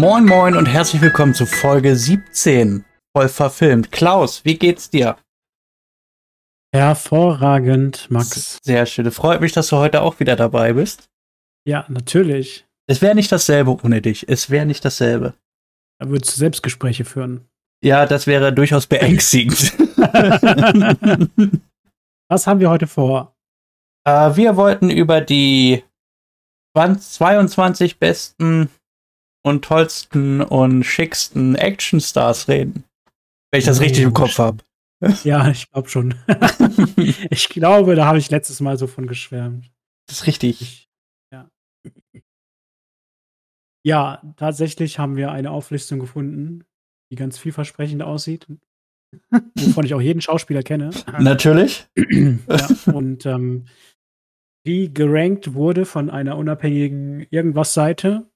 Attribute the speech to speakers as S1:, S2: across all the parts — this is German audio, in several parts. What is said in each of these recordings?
S1: Moin Moin und herzlich willkommen zu Folge 17. Voll verfilmt. Klaus, wie geht's dir?
S2: Hervorragend, Max.
S1: Sehr schön. Freut mich, dass du heute auch wieder dabei bist.
S2: Ja, natürlich.
S1: Es wäre nicht dasselbe ohne dich. Es wäre nicht dasselbe.
S2: Da würdest du Selbstgespräche führen.
S1: Ja, das wäre durchaus beängstigend.
S2: Was haben wir heute vor?
S1: Äh, wir wollten über die 20, 22 besten und tollsten und schicksten Actionstars reden. Wenn ich das
S2: Oh,
S1: richtig im Kopf habe.
S2: Ja, ich glaube schon. ich glaube, da habe ich letztes Mal so von geschwärmt.
S1: Das ist richtig.
S2: Ich, ja. ja, tatsächlich haben wir eine Auflistung gefunden, die ganz vielversprechend aussieht. wovon ich auch jeden Schauspieler kenne.
S1: Natürlich.
S2: ja, und ähm, die gerankt wurde von einer unabhängigen Irgendwas-Seite.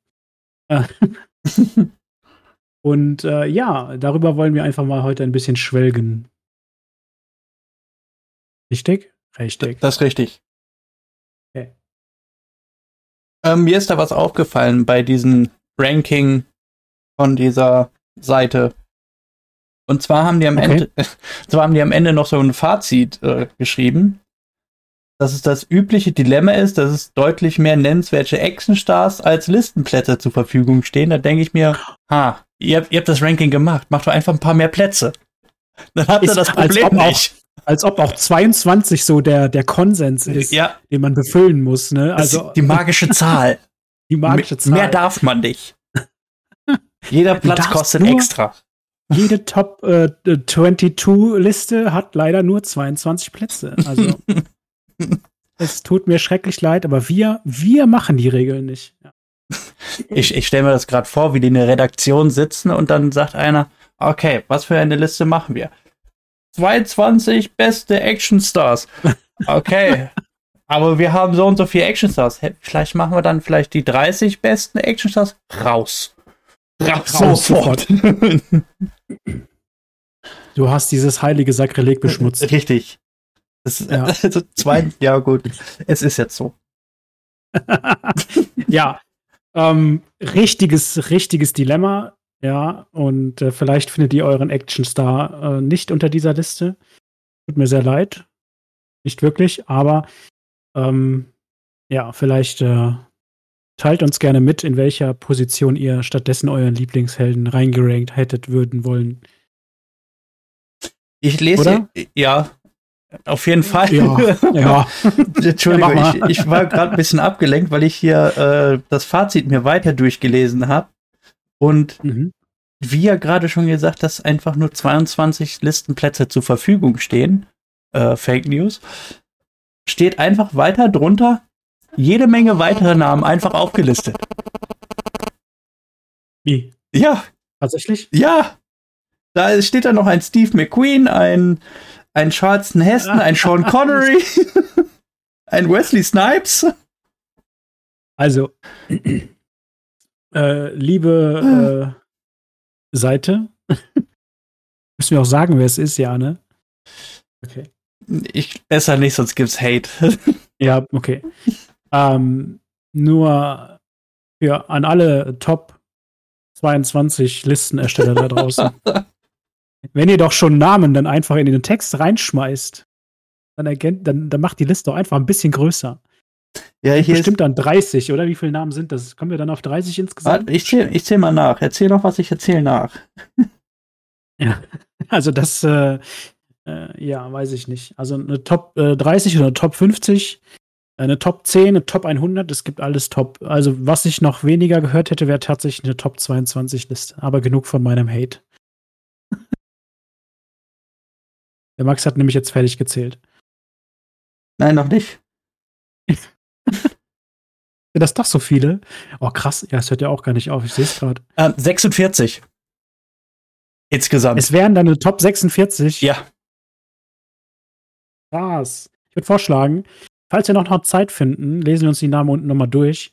S2: Und äh, ja, darüber wollen wir einfach mal heute ein bisschen schwelgen. Richtig? Richtig.
S1: Das ist richtig.
S2: Okay.
S1: Ähm, mir ist da was aufgefallen bei diesem Ranking von dieser Seite. Und zwar haben die am
S2: Okay.
S1: Ende, zwar haben die am Ende noch so ein Fazit äh, geschrieben, dass es das übliche Dilemma ist, dass es deutlich mehr nennenswerte Actionstars als Listenplätze zur Verfügung stehen. Da denke ich mir, ha, ihr habt, ihr habt das Ranking gemacht, macht doch einfach ein paar mehr Plätze. Dann habt ihr
S2: Ist,
S1: das
S2: als
S1: Problem
S2: ob auch-
S1: nicht.
S2: Als ob auch 22 so der, der Konsens ist,
S1: Ja,
S2: den man befüllen muss. Ne?
S1: also die magische Zahl.
S2: die magische Zahl.
S1: Mehr darf man nicht. Jeder Platz kostet extra.
S2: Jede Top äh, 22-Liste hat leider nur 22 Plätze. Also es tut mir schrecklich leid, aber wir, wir machen die Regeln nicht. Ja.
S1: Ich, ich stelle mir das gerade vor, wie die in der Redaktion sitzen und dann sagt einer, okay, was für eine Liste machen wir? 22 beste Actionstars. Okay. Aber wir haben so und so viele Actionstars. Vielleicht machen wir dann vielleicht die 30 besten Actionstars raus. Raus,
S2: Raus
S1: sofort.
S2: Du hast dieses heilige Sakrileg beschmutzt.
S1: Richtig. Das,
S2: Ja.
S1: also zwei, ja gut. Es ist jetzt so.
S2: ja, ähm, richtiges, richtiges Dilemma. Ja, und äh, vielleicht findet ihr euren Actionstar äh, nicht unter dieser Liste. Tut mir sehr leid. Nicht wirklich, aber ähm, ja, vielleicht äh, teilt uns gerne mit, in welcher Position ihr stattdessen euren Lieblingshelden reingerankt hättet würden wollen.
S1: Ich lese,
S2: Oder?
S1: ja, auf jeden Fall.
S2: Ja, ja.
S1: Entschuldigung,
S2: Ja,
S1: ich, ich war gerade ein bisschen abgelenkt, weil ich hier äh, das Fazit mir weiter durchgelesen habe. Und
S2: Mhm.
S1: wie ja gerade schon gesagt, dass einfach nur 22 Listenplätze zur Verfügung stehen, äh, Fake News, steht einfach weiter drunter jede Menge weitere Namen einfach aufgelistet.
S2: Wie?
S1: Ja,
S2: Tatsächlich?
S1: ja. Da steht dann noch ein Steve McQueen, ein, ein Charleston Heston, ein Sean Connery, ein Wesley Snipes.
S2: Also, äh, liebe äh, Seite, müssen wir auch sagen, wer es ist, ja, ne? Okay.
S1: Ich besser nicht, sonst gibt's Hate.
S2: Ja, okay. ähm, nur für an alle Top 22 Listenersteller da draußen. Wenn ihr doch schon Namen dann einfach in den Text reinschmeißt, dann, erkennt, dann, dann macht die Liste doch einfach ein bisschen größer.
S1: Ja, hier
S2: Bestimmt dann 30, oder? Wie viele Namen sind das? Kommen wir dann auf 30 insgesamt?
S1: Ich zähle ich zähl mal nach. Erzähl noch was, ich erzähl nach.
S2: Ja, also das, äh, äh, ja, weiß ich nicht. Also eine Top äh, 30 oder eine Top 50, eine Top 10, eine Top 100, es gibt alles Top. Also was ich noch weniger gehört hätte, wäre tatsächlich eine Top 22 Liste. Aber genug von meinem Hate. Der Max hat nämlich jetzt fertig gezählt.
S1: Nein, noch nicht.
S2: Sind das doch so viele? Oh krass, ja, es hört ja auch gar nicht auf. Ich sehe es gerade.
S1: Ähm, 46. Insgesamt.
S2: Es wären dann eine Top 46.
S1: ja.
S2: Krass. Ich würde vorschlagen, falls wir noch, noch Zeit finden, lesen wir uns die Namen unten nochmal durch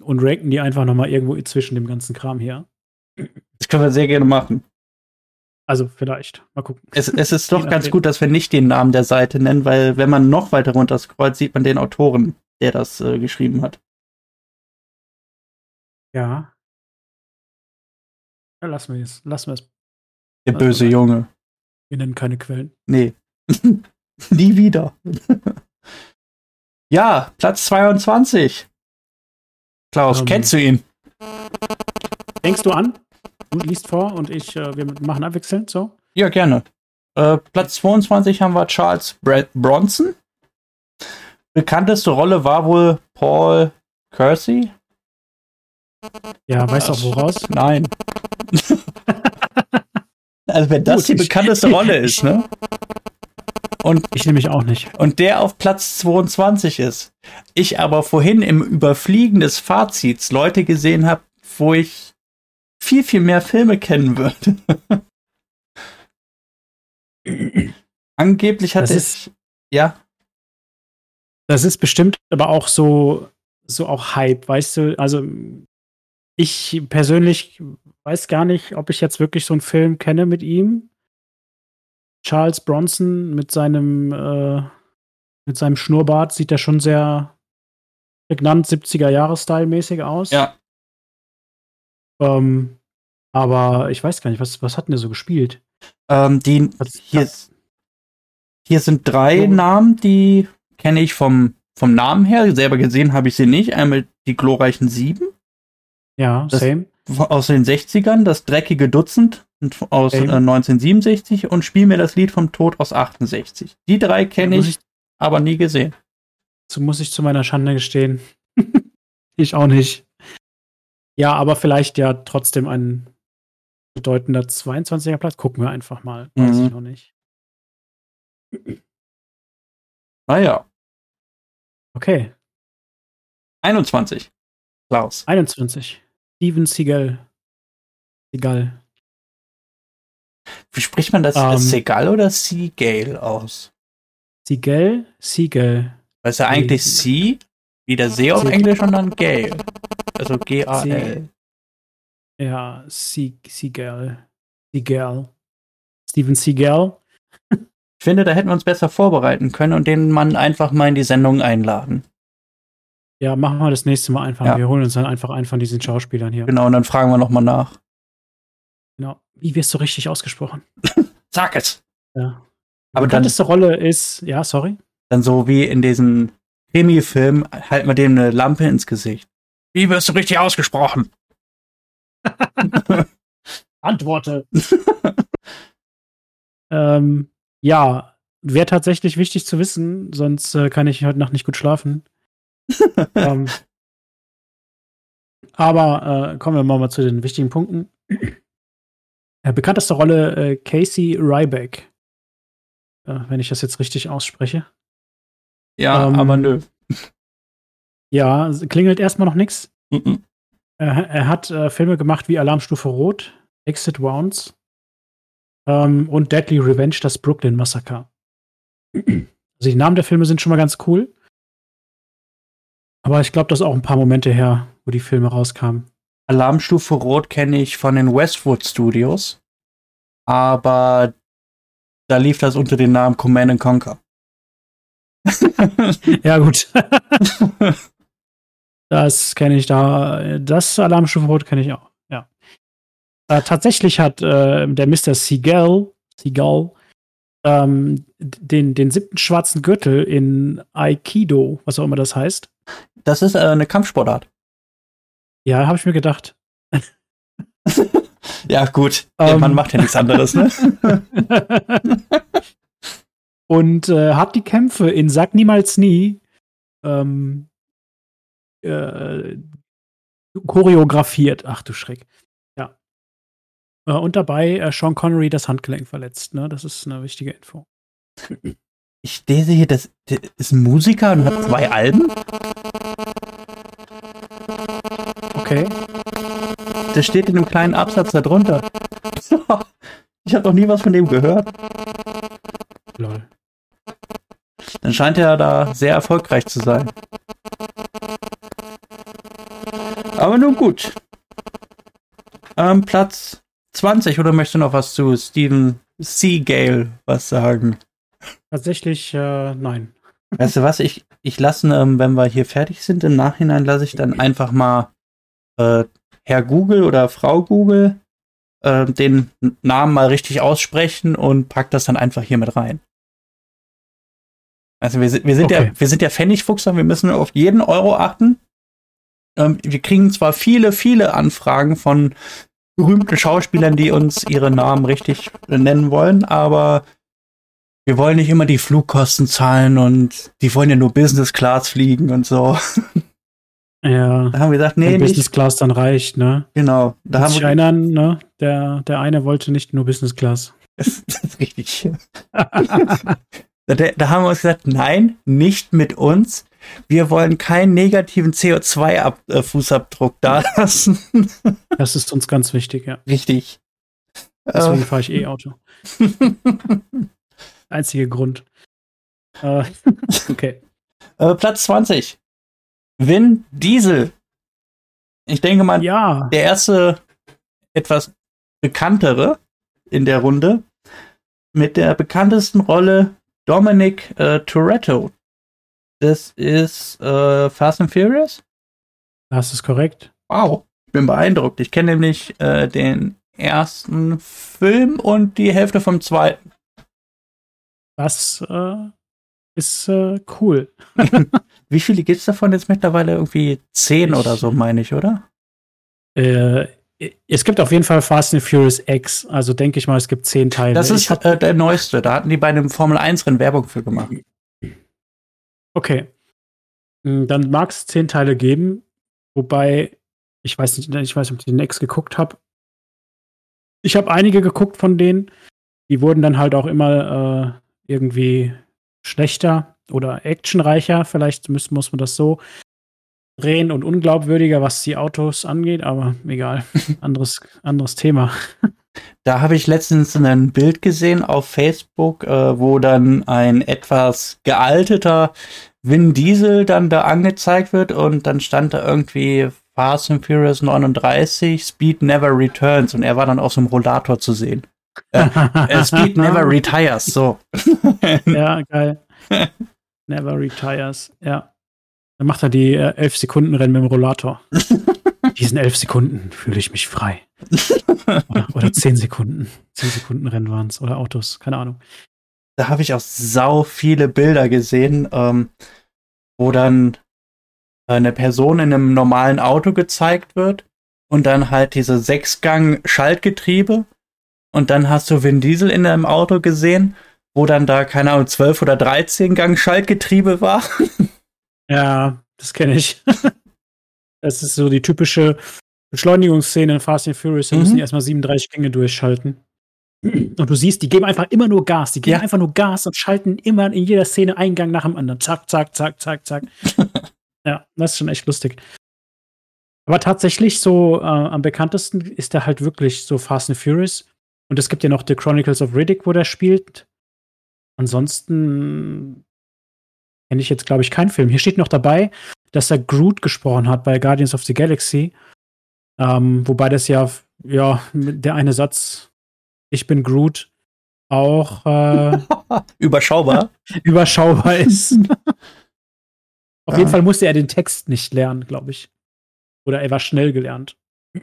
S2: und ranken die einfach nochmal irgendwo zwischen dem ganzen Kram hier.
S1: Das können wir sehr gerne machen.
S2: Also vielleicht. Mal gucken.
S1: Es, es ist doch ganz gut, dass wir nicht den Namen der Seite nennen, weil wenn man noch weiter runter scrollt, sieht man den Autoren, der das äh, geschrieben hat.
S2: Ja. Ja, lassen wir es. Lassen wir es.
S1: Der
S2: Also,
S1: böse. Junge.
S2: Wir nennen keine Quellen.
S1: Nee. Nie wieder. ja, Platz 22. Klaus,
S2: Ähm.
S1: kennst du ihn?
S2: Denkst du an? Du liest vor und ich, äh, wir machen abwechselnd so.
S1: Ja, gerne. Äh, Platz 22 haben wir Charles Bra Bronson. Bekannteste Rolle war wohl Paul Kersey.
S2: Ja, weißt du auch woraus?
S1: Nein. also wenn das
S2: Gut,
S1: die bekannteste Rolle ist, ne? Und,
S2: Ich nämlich auch nicht.
S1: und der auf Platz 22 ist. Ich aber vorhin im Überfliegen des Fazits Leute gesehen habe, wo ich viel, viel mehr Filme kennen würde. Angeblich hat
S2: Das
S1: es. Ja,
S2: Das ist bestimmt aber auch so, so auch Hype, weißt du? Also ich persönlich weiß gar nicht, ob ich jetzt wirklich so einen Film kenne mit ihm. Charles Bronson mit seinem, äh, mit seinem Schnurrbart sieht er schon sehr prägnant 70er-Jahre-Style-mäßig aus.
S1: ja.
S2: Ähm, aber ich weiß gar nicht, was, was hat denn der so gespielt?
S1: Ähm, die,
S2: Was,
S1: hier, ist- hier sind drei
S2: So.
S1: Namen, die kenne ich vom, vom Namen her. Selber gesehen habe ich sie nicht. Einmal die glorreichen Sieben
S2: ja,
S1: das-
S2: same.
S1: aus den 60ern, das dreckige Dutzend aus äh,
S2: Same.
S1: 1967 und Spiel mir das Lied vom Tod aus 68. Die drei kenne
S2: Muss
S1: ich, aber nie gesehen.
S2: So muss ich zu meiner Schande gestehen. ich auch nicht. Ja, aber vielleicht ja trotzdem ein bedeutender 22er Platz. Gucken wir einfach mal. Weiß
S1: Mhm.
S2: ich noch nicht.
S1: Naja,
S2: Okay,
S1: 21. Klaus.
S2: 21. Steven Seagal. Seagal.
S1: Wie spricht man das?
S2: Ähm.
S1: Segal oder Seagal aus?
S2: Seagal? Seagal.
S1: Weil es ja eigentlich Sea, wie der See auf. Englisch und dann Gale. Also G-A-L.
S2: Ja, Se Seagal. Seagal. Steven Seagal.
S1: Ich finde, da hätten wir uns besser vorbereiten können und den Mann einfach mal in die Sendung einladen.
S2: Ja, machen wir das nächste Mal einfach.
S1: Ja.
S2: Wir holen uns dann einfach einen von diesen Schauspielern hier.
S1: Genau, und dann fragen wir nochmal nach.
S2: Genau. Wie wirst du richtig ausgesprochen?
S1: Sag es!
S2: Ja.
S1: Aber
S2: Die bekannteste Rolle ist, ja, sorry.
S1: dann so wie in diesem Krimi-Film, halten wir dem eine Lampe ins Gesicht. Wie wirst du richtig ausgesprochen?
S2: Antworte. ähm, ja, wäre tatsächlich wichtig zu wissen, sonst äh, kann ich heute Nacht nicht gut schlafen. ähm, aber äh, kommen wir mal, mal zu den wichtigen Punkten. Äh, bekannteste Rolle äh, Casey Ryback. Äh, wenn ich das jetzt richtig ausspreche.
S1: Ja,
S2: Ähm,
S1: aber nö.
S2: Ja, klingelt erstmal noch nichts.
S1: Mhm.
S2: Er, er hat äh, Filme gemacht wie Alarmstufe Rot, Exit Wounds ähm, und Deadly Revenge, das Brooklyn Massaker. Also die Namen der Filme sind schon mal ganz cool. Aber ich glaube, das ist auch ein paar Momente her, wo die Filme rauskamen.
S1: Alarmstufe Rot kenne ich von den Westwood Studios. Aber da lief das unter dem Namen Command and Conquer.
S2: Ja, gut. das kenne ich da. Das Alarmstufe Rot kenne ich auch. Ja. Äh, tatsächlich hat äh, der Mr. Seagal, Seagal ähm, den, den siebten schwarzen Gürtel in Aikido, was auch immer das heißt.
S1: Das ist äh, eine Kampfsportart.
S2: Ja, habe ich mir gedacht.
S1: Ja, gut. Der
S2: Ähm.
S1: Mann macht ja nichts anderes, ne?
S2: Und äh, hat die Kämpfe in Sag niemals nie ähm, äh, choreografiert. Ach du Schreck. Ja. Äh, und dabei äh, Sean Connery das Handgelenk verletzt. Ne? Das ist eine wichtige Info.
S1: Ich lese hier, das, der ist ein Musiker und hat zwei Alben.
S2: Okay.
S1: Das steht in einem kleinen Absatz darunter. Ich habe noch nie was von dem gehört.
S2: Lol.
S1: Dann scheint er da sehr erfolgreich zu sein. Aber nun gut. Ähm, Platz 20, oder möchtest du noch was zu Steven Seagal was sagen?
S2: Tatsächlich, äh, nein.
S1: Weißt du was, ich, ich lasse, ähm, wenn wir hier fertig sind, im Nachhinein lasse ich dann einfach mal äh, Herr Google oder Frau Google äh, den Namen mal richtig aussprechen und pack das dann einfach hier mit rein. Also wir sind, wir sind okay. ja, wir sind ja Pfennigfuchser, wir müssen auf jeden Euro achten. Ähm, wir kriegen zwar viele, viele Anfragen von berühmten Schauspielern, die uns ihre Namen richtig nennen wollen, aber wir wollen nicht immer die Flugkosten zahlen und die wollen ja nur Business Class fliegen und so.
S2: Ja.
S1: Da haben wir gesagt, nee, Wenn
S2: nicht. Business Class dann reicht, ne?
S1: Genau.
S2: Da haben wir erinnern, ne? Der, der eine wollte nicht nur Business Class.
S1: das ist richtig. da, da haben wir uns gesagt, nein, nicht mit uns. Wir wollen keinen negativen CO2-Fußabdruck da lassen.
S2: Das ist uns ganz wichtig, ja.
S1: Richtig.
S2: Deswegen äh. fahre ich E-Auto. Einziger Grund. Äh, okay.
S1: Äh, Platz 20. Vin Diesel. Ich denke mal,
S2: ja.
S1: der erste etwas bekanntere in der Runde mit der bekanntesten Rolle Dominic äh, Toretto. Das ist äh, Fast and Furious?
S2: Das ist korrekt.
S1: Wow, ich bin beeindruckt. Ich kenne nämlich äh, den ersten Film und die Hälfte vom zweiten.
S2: Das äh, ist äh, cool.
S1: Wie viele gibt es davon jetzt mittlerweile? Irgendwie zehn ich, oder so, meine ich, oder?
S2: Äh, es gibt auf jeden Fall Fast and Furious X. Also denke ich mal, es gibt zehn Teile.
S1: Das ist äh, der neueste. Da hatten die bei einem Formel 1-Rennen Werbung für gemacht.
S2: Okay. Hm, dann mag es zehn Teile geben, wobei ich weiß nicht, ich weiß ob ich den X geguckt habe. Ich habe einige geguckt von denen. Die wurden dann halt auch immer äh, irgendwie schlechter oder actionreicher. Vielleicht muss, muss man das so drehen und unglaubwürdiger, was die Autos angeht, aber egal. anderes, anderes Thema.
S1: Da habe ich letztens ein Bild gesehen auf Facebook, äh, wo dann ein etwas gealteter Vin Diesel dann da angezeigt wird und dann stand da irgendwie Fast and Furious 39, Speed Never Returns und er war dann auf so einem Rollator zu sehen. Äh, äh, Speed Never Retires, so.
S2: ja, geil. Never Retires, ja. Dann macht er die äh, 11 Sekunden Rennen mit dem Rollator. Diesen elf Sekunden fühle ich mich frei. Oder, oder zehn Sekunden. Zehn Sekunden Rennen waren es. Oder Autos, keine Ahnung.
S1: Da habe ich auch sau viele Bilder gesehen, ähm, wo dann eine Person in einem normalen Auto gezeigt wird und dann halt diese Sechsgang-Schaltgetriebe und dann hast du Vin Diesel in einem Auto gesehen, wo dann da, keine Ahnung, 12 oder 13 Gang Schaltgetriebe war.
S2: Ja, das kenne ich. Das ist so die typische Beschleunigungsszene in Fast and Furious. Da mhm. müssen die erstmal 37 Gänge durchschalten. Und du siehst, die geben einfach immer nur Gas. Die geben ja. einfach nur Gas und schalten immer in jeder Szene einen Gang nach dem anderen. Zack, zack, zack, zack, zack. ja, das ist schon echt lustig. Aber tatsächlich so äh, am bekanntesten ist der halt wirklich so Fast and Furious. Und es gibt ja noch The Chronicles of Riddick, wo der spielt. Ansonsten kenne ich jetzt, glaube ich, keinen Film. Hier steht noch dabei, dass er Groot gesprochen hat bei Guardians of the Galaxy. Ähm, wobei das ja, ja, der eine Satz, ich bin Groot, auch äh,
S1: überschaubar.
S2: überschaubar ist. Auf ja. jeden Fall musste er den Text nicht lernen, glaube ich. Oder er war schnell gelernt.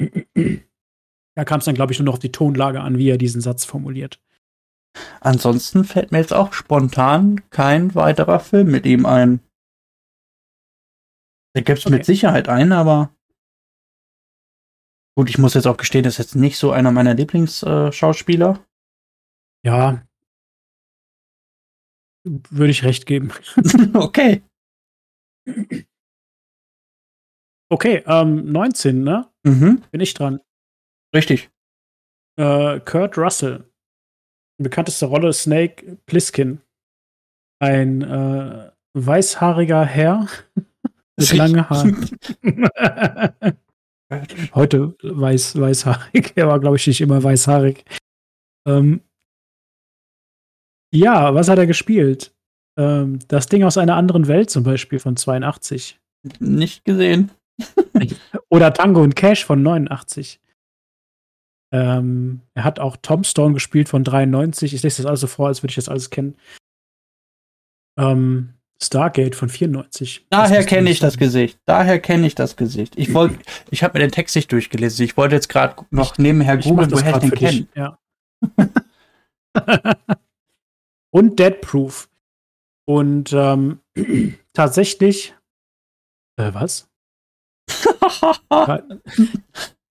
S2: da kam es dann, glaube ich, nur noch auf die Tonlage an, wie er diesen Satz formuliert.
S1: Ansonsten fällt mir jetzt auch spontan kein weiterer Film mit ihm ein. Da gibt es okay. mit Sicherheit einen, aber gut, ich muss jetzt auch gestehen, das ist jetzt nicht so einer meiner Lieblingsschauspieler.
S2: Äh, ja. Würde ich recht geben.
S1: okay.
S2: Okay, ähm, 19, ne?
S1: Mhm.
S2: Bin ich dran.
S1: Richtig.
S2: Äh, Kurt Russell. Bekannteste Rolle Snake Plissken. Ein äh, weißhaariger Herr mit langen Haaren. Heute weiß, weißhaarig. Er war, glaube ich, nicht immer weißhaarig. Ähm, ja, was hat er gespielt? Ähm, das Ding aus einer anderen Welt zum Beispiel von 82.
S1: Nicht gesehen.
S2: Oder Tango und Cash von 89. Ähm, er hat auch Tombstone gespielt von 93. Ich lese das alles so vor, als würde ich das alles kennen. Ähm, Stargate von 94.
S1: Daher kenne ich das Gesicht. Daher kenne ich das Gesicht. Ich wollte, ich habe mir den Text nicht durchgelesen. Ich wollte jetzt gerade noch nebenher googeln, woher ich den kenne.
S2: Ja. Und Dead Proof. Und ähm, tatsächlich. Äh, was?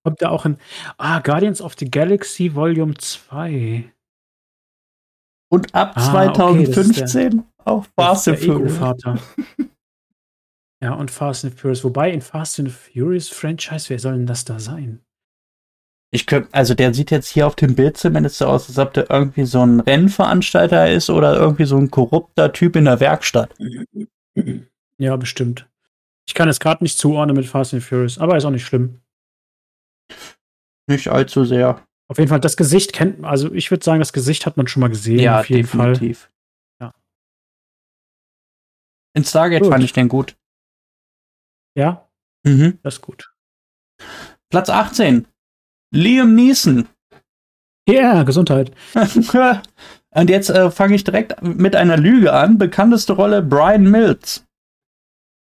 S2: Kommt da auch ein. Ah, Guardians of the Galaxy Volume 2.
S1: Und ab ah, 2015 okay, auch Fast and Furious.
S2: Ja, und Fast and Furious. Wobei in Fast and Furious Franchise, wer soll denn das da sein?
S1: Ich könnte, also der sieht jetzt hier auf dem Bild zumindest so aus, als ob der irgendwie so ein Rennveranstalter ist oder irgendwie so ein korrupter Typ in der Werkstatt.
S2: Ja, bestimmt. Ich kann es gerade nicht zuordnen mit Fast and Furious, aber ist auch nicht schlimm.
S1: Nicht allzu sehr.
S2: Auf jeden Fall, das Gesicht kennt man, also ich würde sagen, das Gesicht hat man schon mal gesehen.
S1: Ja,
S2: auf jeden
S1: definitiv.
S2: Fall.
S1: In Stargate gut. fand ich den gut.
S2: Ja?
S1: Mhm.
S2: Das ist gut.
S1: Platz 18. Liam Neeson.
S2: Ja, yeah, Gesundheit.
S1: Und jetzt äh, fange ich direkt mit einer Lüge an. Bekannteste Rolle Brian Mills.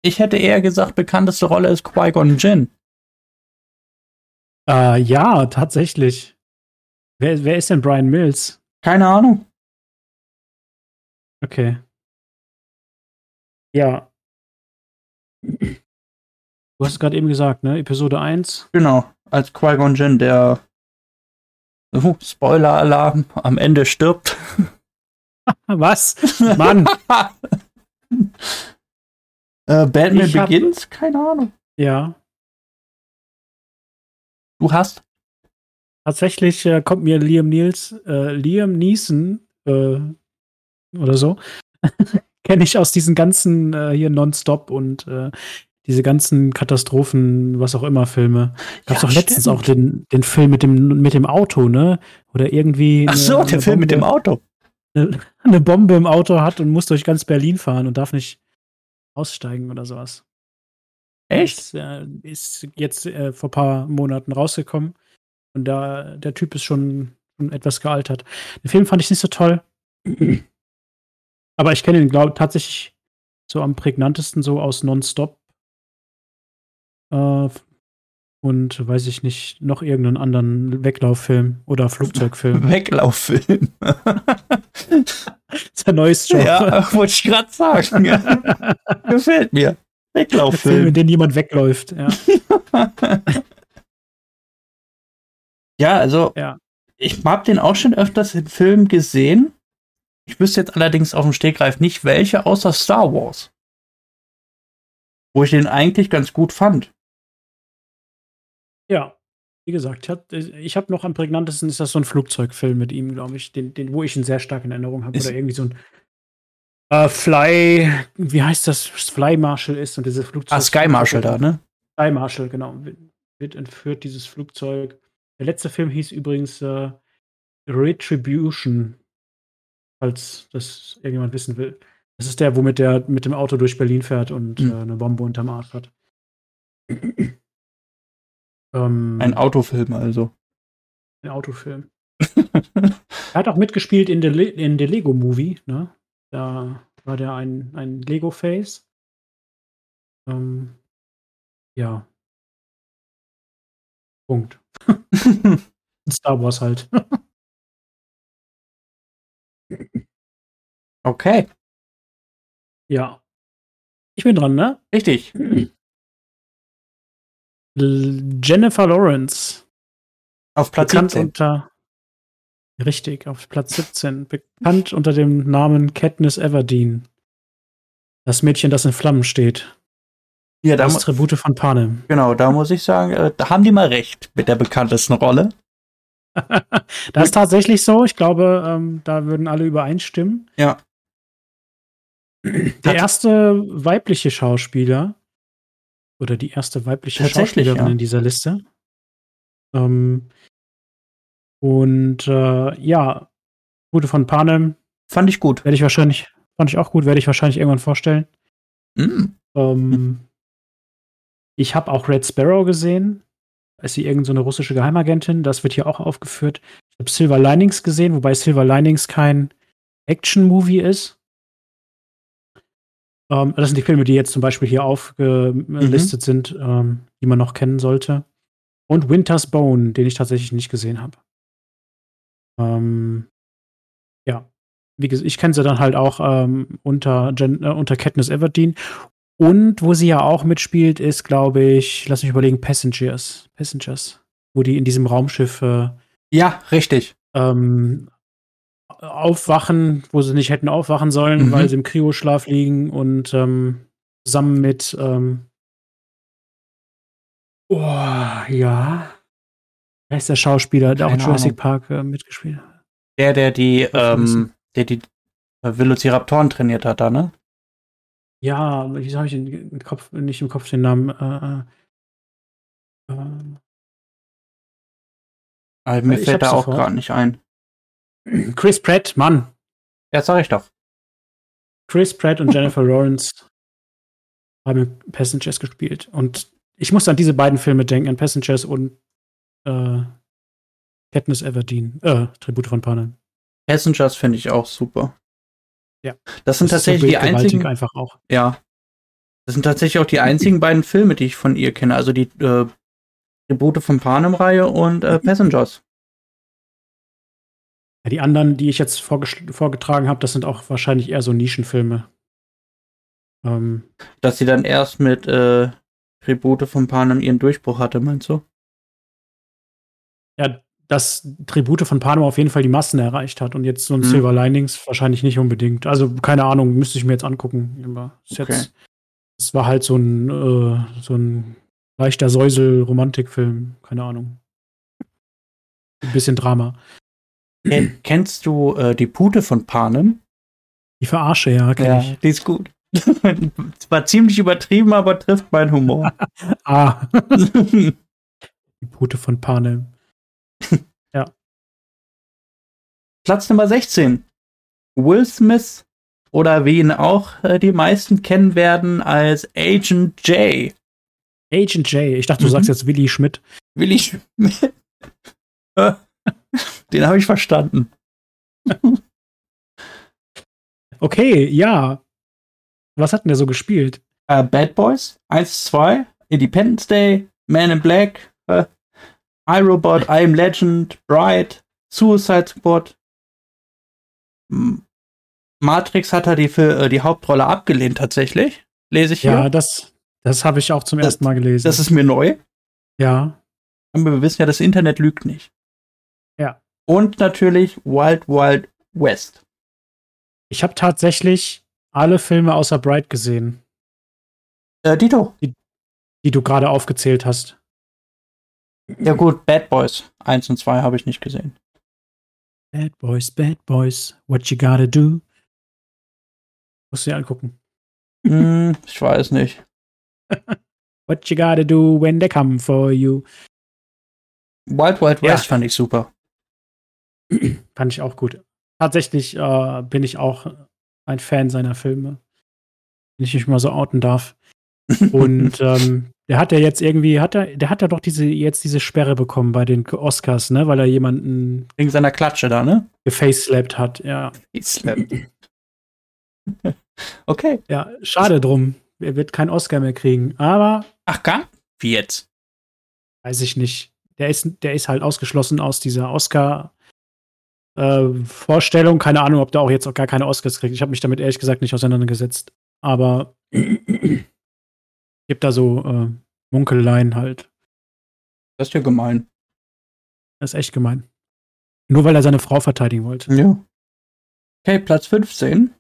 S1: Ich hätte eher gesagt, bekannteste Rolle ist Qui-Gon Jinn.
S2: Äh, ja, tatsächlich. Wer, wer ist denn Brian Mills?
S1: Keine Ahnung.
S2: Okay. Ja. Du hast es gerade eben gesagt, ne? Episode 1.
S1: Genau, als Qui-Gon Jinn, der uh, Spoiler-Alarm am Ende stirbt.
S2: Was? Mann!
S1: äh, Batman Begins? Keine Ahnung.
S2: Ja.
S1: Du hast?
S2: Tatsächlich äh, kommt mir Liam Niels, äh, Liam Neeson äh, oder so, kenne ich aus diesen ganzen äh, hier Nonstop und äh, diese ganzen Katastrophen, was auch immer Filme. Gab es ja, doch letztens stimmt. auch den, den Film mit dem, mit dem Auto, ne? Oder irgendwie.
S1: Ach so, eine, der Film Bombe, mit dem Auto.
S2: Eine, eine, Bombe im Auto hat und muss durch ganz Berlin fahren und darf nicht aussteigen oder sowas.
S1: Echt?
S2: Ist, äh, ist jetzt äh, vor ein paar Monaten rausgekommen. Und da, der Typ ist schon, schon etwas gealtert. Den Film fand ich nicht so toll. Aber ich kenne ihn, glaube tatsächlich so am prägnantesten so aus Nonstop äh, und weiß ich nicht, noch irgendeinen anderen Weglauffilm oder Flugzeugfilm.
S1: Weglauffilm.
S2: das ist ein neues Genre.
S1: Ja, wollte ich gerade sagen. Gefällt mir. Weglauffilm. Film,
S2: in dem jemand wegläuft, ja.
S1: ja, also
S2: ja.
S1: ich habe den auch schon öfters in Filmen gesehen. Ich wüsste jetzt allerdings auf dem Stegreif nicht welche, außer Star Wars. Wo ich den eigentlich ganz gut fand.
S2: Ja, wie gesagt, ich habe noch am prägnantesten ist das so ein Flugzeugfilm mit ihm, glaube ich, den, den, wo ich ihn sehr stark in Erinnerung habe. Oder irgendwie so ein äh, Fly, wie heißt das? Fly Marshall ist und dieses Flugzeug.
S1: Ah, Sky Marshall da, ne?
S2: Sky Marshall, genau. Wird entführt, dieses Flugzeug. Der letzte Film hieß übrigens äh, Retribution, falls das irgendjemand wissen will. Das ist der, womit der mit dem Auto durch Berlin fährt und mhm. äh, eine Bombe unterm Arsch hat.
S1: Ähm, ein Autofilm also.
S2: Ein Autofilm. er hat auch mitgespielt in der in der Lego Movie, ne? Da war der ein, ein Lego-Face. Ähm, ja. Punkt. Star Wars halt.
S1: okay.
S2: Ja. Ich bin dran, ne?
S1: Richtig.
S2: Jennifer Lawrence.
S1: Auf Platz
S2: bekannt
S1: 17.
S2: Unter, richtig, auf Platz 17. Bekannt unter dem Namen Katniss Everdeen. Das Mädchen, das in Flammen steht.
S1: Ja,
S2: das Tribute von Panem.
S1: Genau, da muss ich sagen, äh, da haben die mal recht mit der bekanntesten Rolle.
S2: das ist tatsächlich so. Ich glaube, ähm, da würden alle übereinstimmen.
S1: Ja.
S2: Der erste weibliche Schauspieler, oder die erste weibliche Schauspielerin ja. in dieser Liste. Ähm, und äh, ja, Gute von Panem.
S1: Fand ich gut.
S2: Werde ich wahrscheinlich, fand ich auch gut, werde ich wahrscheinlich irgendwann vorstellen.
S1: Mm.
S2: Ähm, ich habe auch Red Sparrow gesehen. Ist sie irgendeine so russische Geheimagentin? Das wird hier auch aufgeführt. Ich habe Silver Linings gesehen, wobei Silver Linings kein Action-Movie ist. Ähm, das sind die Filme, die jetzt zum Beispiel hier aufgelistet mhm. sind, ähm, die man noch kennen sollte. Und Winter's Bone, den ich tatsächlich nicht gesehen habe. Ähm, ja, wie gesagt, ich kenne sie dann halt auch ähm, unter, Gen äh, unter Katniss Everdeen. Und wo sie ja auch mitspielt, ist, glaube ich, lass mich überlegen, Passengers. Passengers. Wo die in diesem Raumschiff äh,
S1: ja, richtig.
S2: Ähm, aufwachen, wo sie nicht hätten aufwachen sollen, mhm. weil sie im Kryoschlaf liegen und ähm, zusammen mit ähm, Oh, ja. Wer ist der Schauspieler, der Keine auch Jurassic Ahnung. Park äh, mitgespielt hat?
S1: Der, der die, ähm, der die Velociraptoren trainiert hat, da, ne?
S2: Ja, wieso habe ich im Kopf, nicht im Kopf den Namen? Äh,
S1: äh, also mir fällt da auch gerade nicht ein.
S2: Chris Pratt, Mann.
S1: Ja, sag ich doch.
S2: Chris Pratt und Jennifer Lawrence haben Passengers gespielt. Und ich muss an diese beiden Filme denken, an Passengers und äh, Katniss Everdeen, äh, Tribute von Panem.
S1: Passengers finde ich auch super.
S2: Ja.
S1: Das sind das tatsächlich die einzigen.
S2: Einfach auch.
S1: Ja. Das sind tatsächlich auch die einzigen beiden Filme, die ich von ihr kenne. Also die äh, Tribute von Panem-Reihe und äh, Passengers.
S2: Ja, die anderen, die ich jetzt vorgetragen habe, das sind auch wahrscheinlich eher so Nischenfilme.
S1: Ähm, Dass sie dann erst mit äh, Tribute von Panem ihren Durchbruch hatte, meinst du?
S2: Ja, dass Tribute von Panem auf jeden Fall die Massen erreicht hat und jetzt so ein hm. Silver Linings wahrscheinlich nicht unbedingt. Also keine Ahnung, müsste ich mir jetzt angucken. Aber okay. es war halt so ein, äh, so ein leichter Säusel-Romantikfilm, keine Ahnung. Ein bisschen Drama.
S1: Kennst du äh, die Pute von Panem?
S2: Die Verarsche, ja,
S1: kenn ja, ich. Die ist gut. War ziemlich übertrieben, aber trifft meinen Humor.
S2: ah. die Pute von Panem. Ja.
S1: Platz Nummer 16. Will Smith oder wie ihn auch äh, die meisten kennen werden als Agent J.
S2: Agent J. Ich dachte, du mhm. sagst jetzt Willy Schmidt.
S1: Willy Schmidt. Den habe ich verstanden.
S2: okay, ja. Was hat denn der so gespielt?
S1: Uh, Bad Boys 1, 2, Independence Day, Man in Black, uh, iRobot, I Am Legend, Bride, Suicide Squad. Matrix hat er die, für, äh, die Hauptrolle abgelehnt tatsächlich. Lese ich hier.
S2: Ja, das, das habe ich auch zum
S1: das,
S2: ersten Mal gelesen.
S1: Das ist mir neu.
S2: Ja.
S1: Aber wir wissen ja, das Internet lügt nicht.
S2: Ja.
S1: Und natürlich Wild Wild West.
S2: Ich habe tatsächlich alle Filme außer Bright gesehen.
S1: Äh, Dito.
S2: Die, die du gerade aufgezählt hast.
S1: Ja gut, Bad Boys 1 und 2 habe ich nicht gesehen.
S2: Bad Boys, Bad Boys, what you gotta do? Musst du dir angucken.
S1: Hm, ich weiß nicht.
S2: what you gotta do when they come for you?
S1: Wild Wild West ja. fand ich super.
S2: fand ich auch gut. Tatsächlich äh, bin ich auch ein Fan seiner Filme. Wenn ich mich mal so outen darf. Und ähm, der hat ja jetzt irgendwie, hat er, der hat ja doch diese, jetzt diese Sperre bekommen bei den Oscars, ne, weil er jemanden.
S1: Wegen seiner Klatsche da, ne?
S2: Gefaceslapped hat, ja.
S1: okay.
S2: Ja, schade drum. Er wird keinen Oscar mehr kriegen. Aber.
S1: Ach, gar? Wie jetzt?
S2: Weiß ich nicht. Der ist, der ist halt ausgeschlossen aus dieser Oscar- äh, Vorstellung. Keine Ahnung, ob der auch jetzt auch gar keine Oscars kriegt. Ich habe mich damit ehrlich gesagt nicht auseinandergesetzt. Aber gibt da so äh, Munkeleien halt.
S1: Das ist ja gemein.
S2: Das ist echt gemein. Nur weil er seine Frau verteidigen wollte.
S1: Ja. Okay, Platz 15.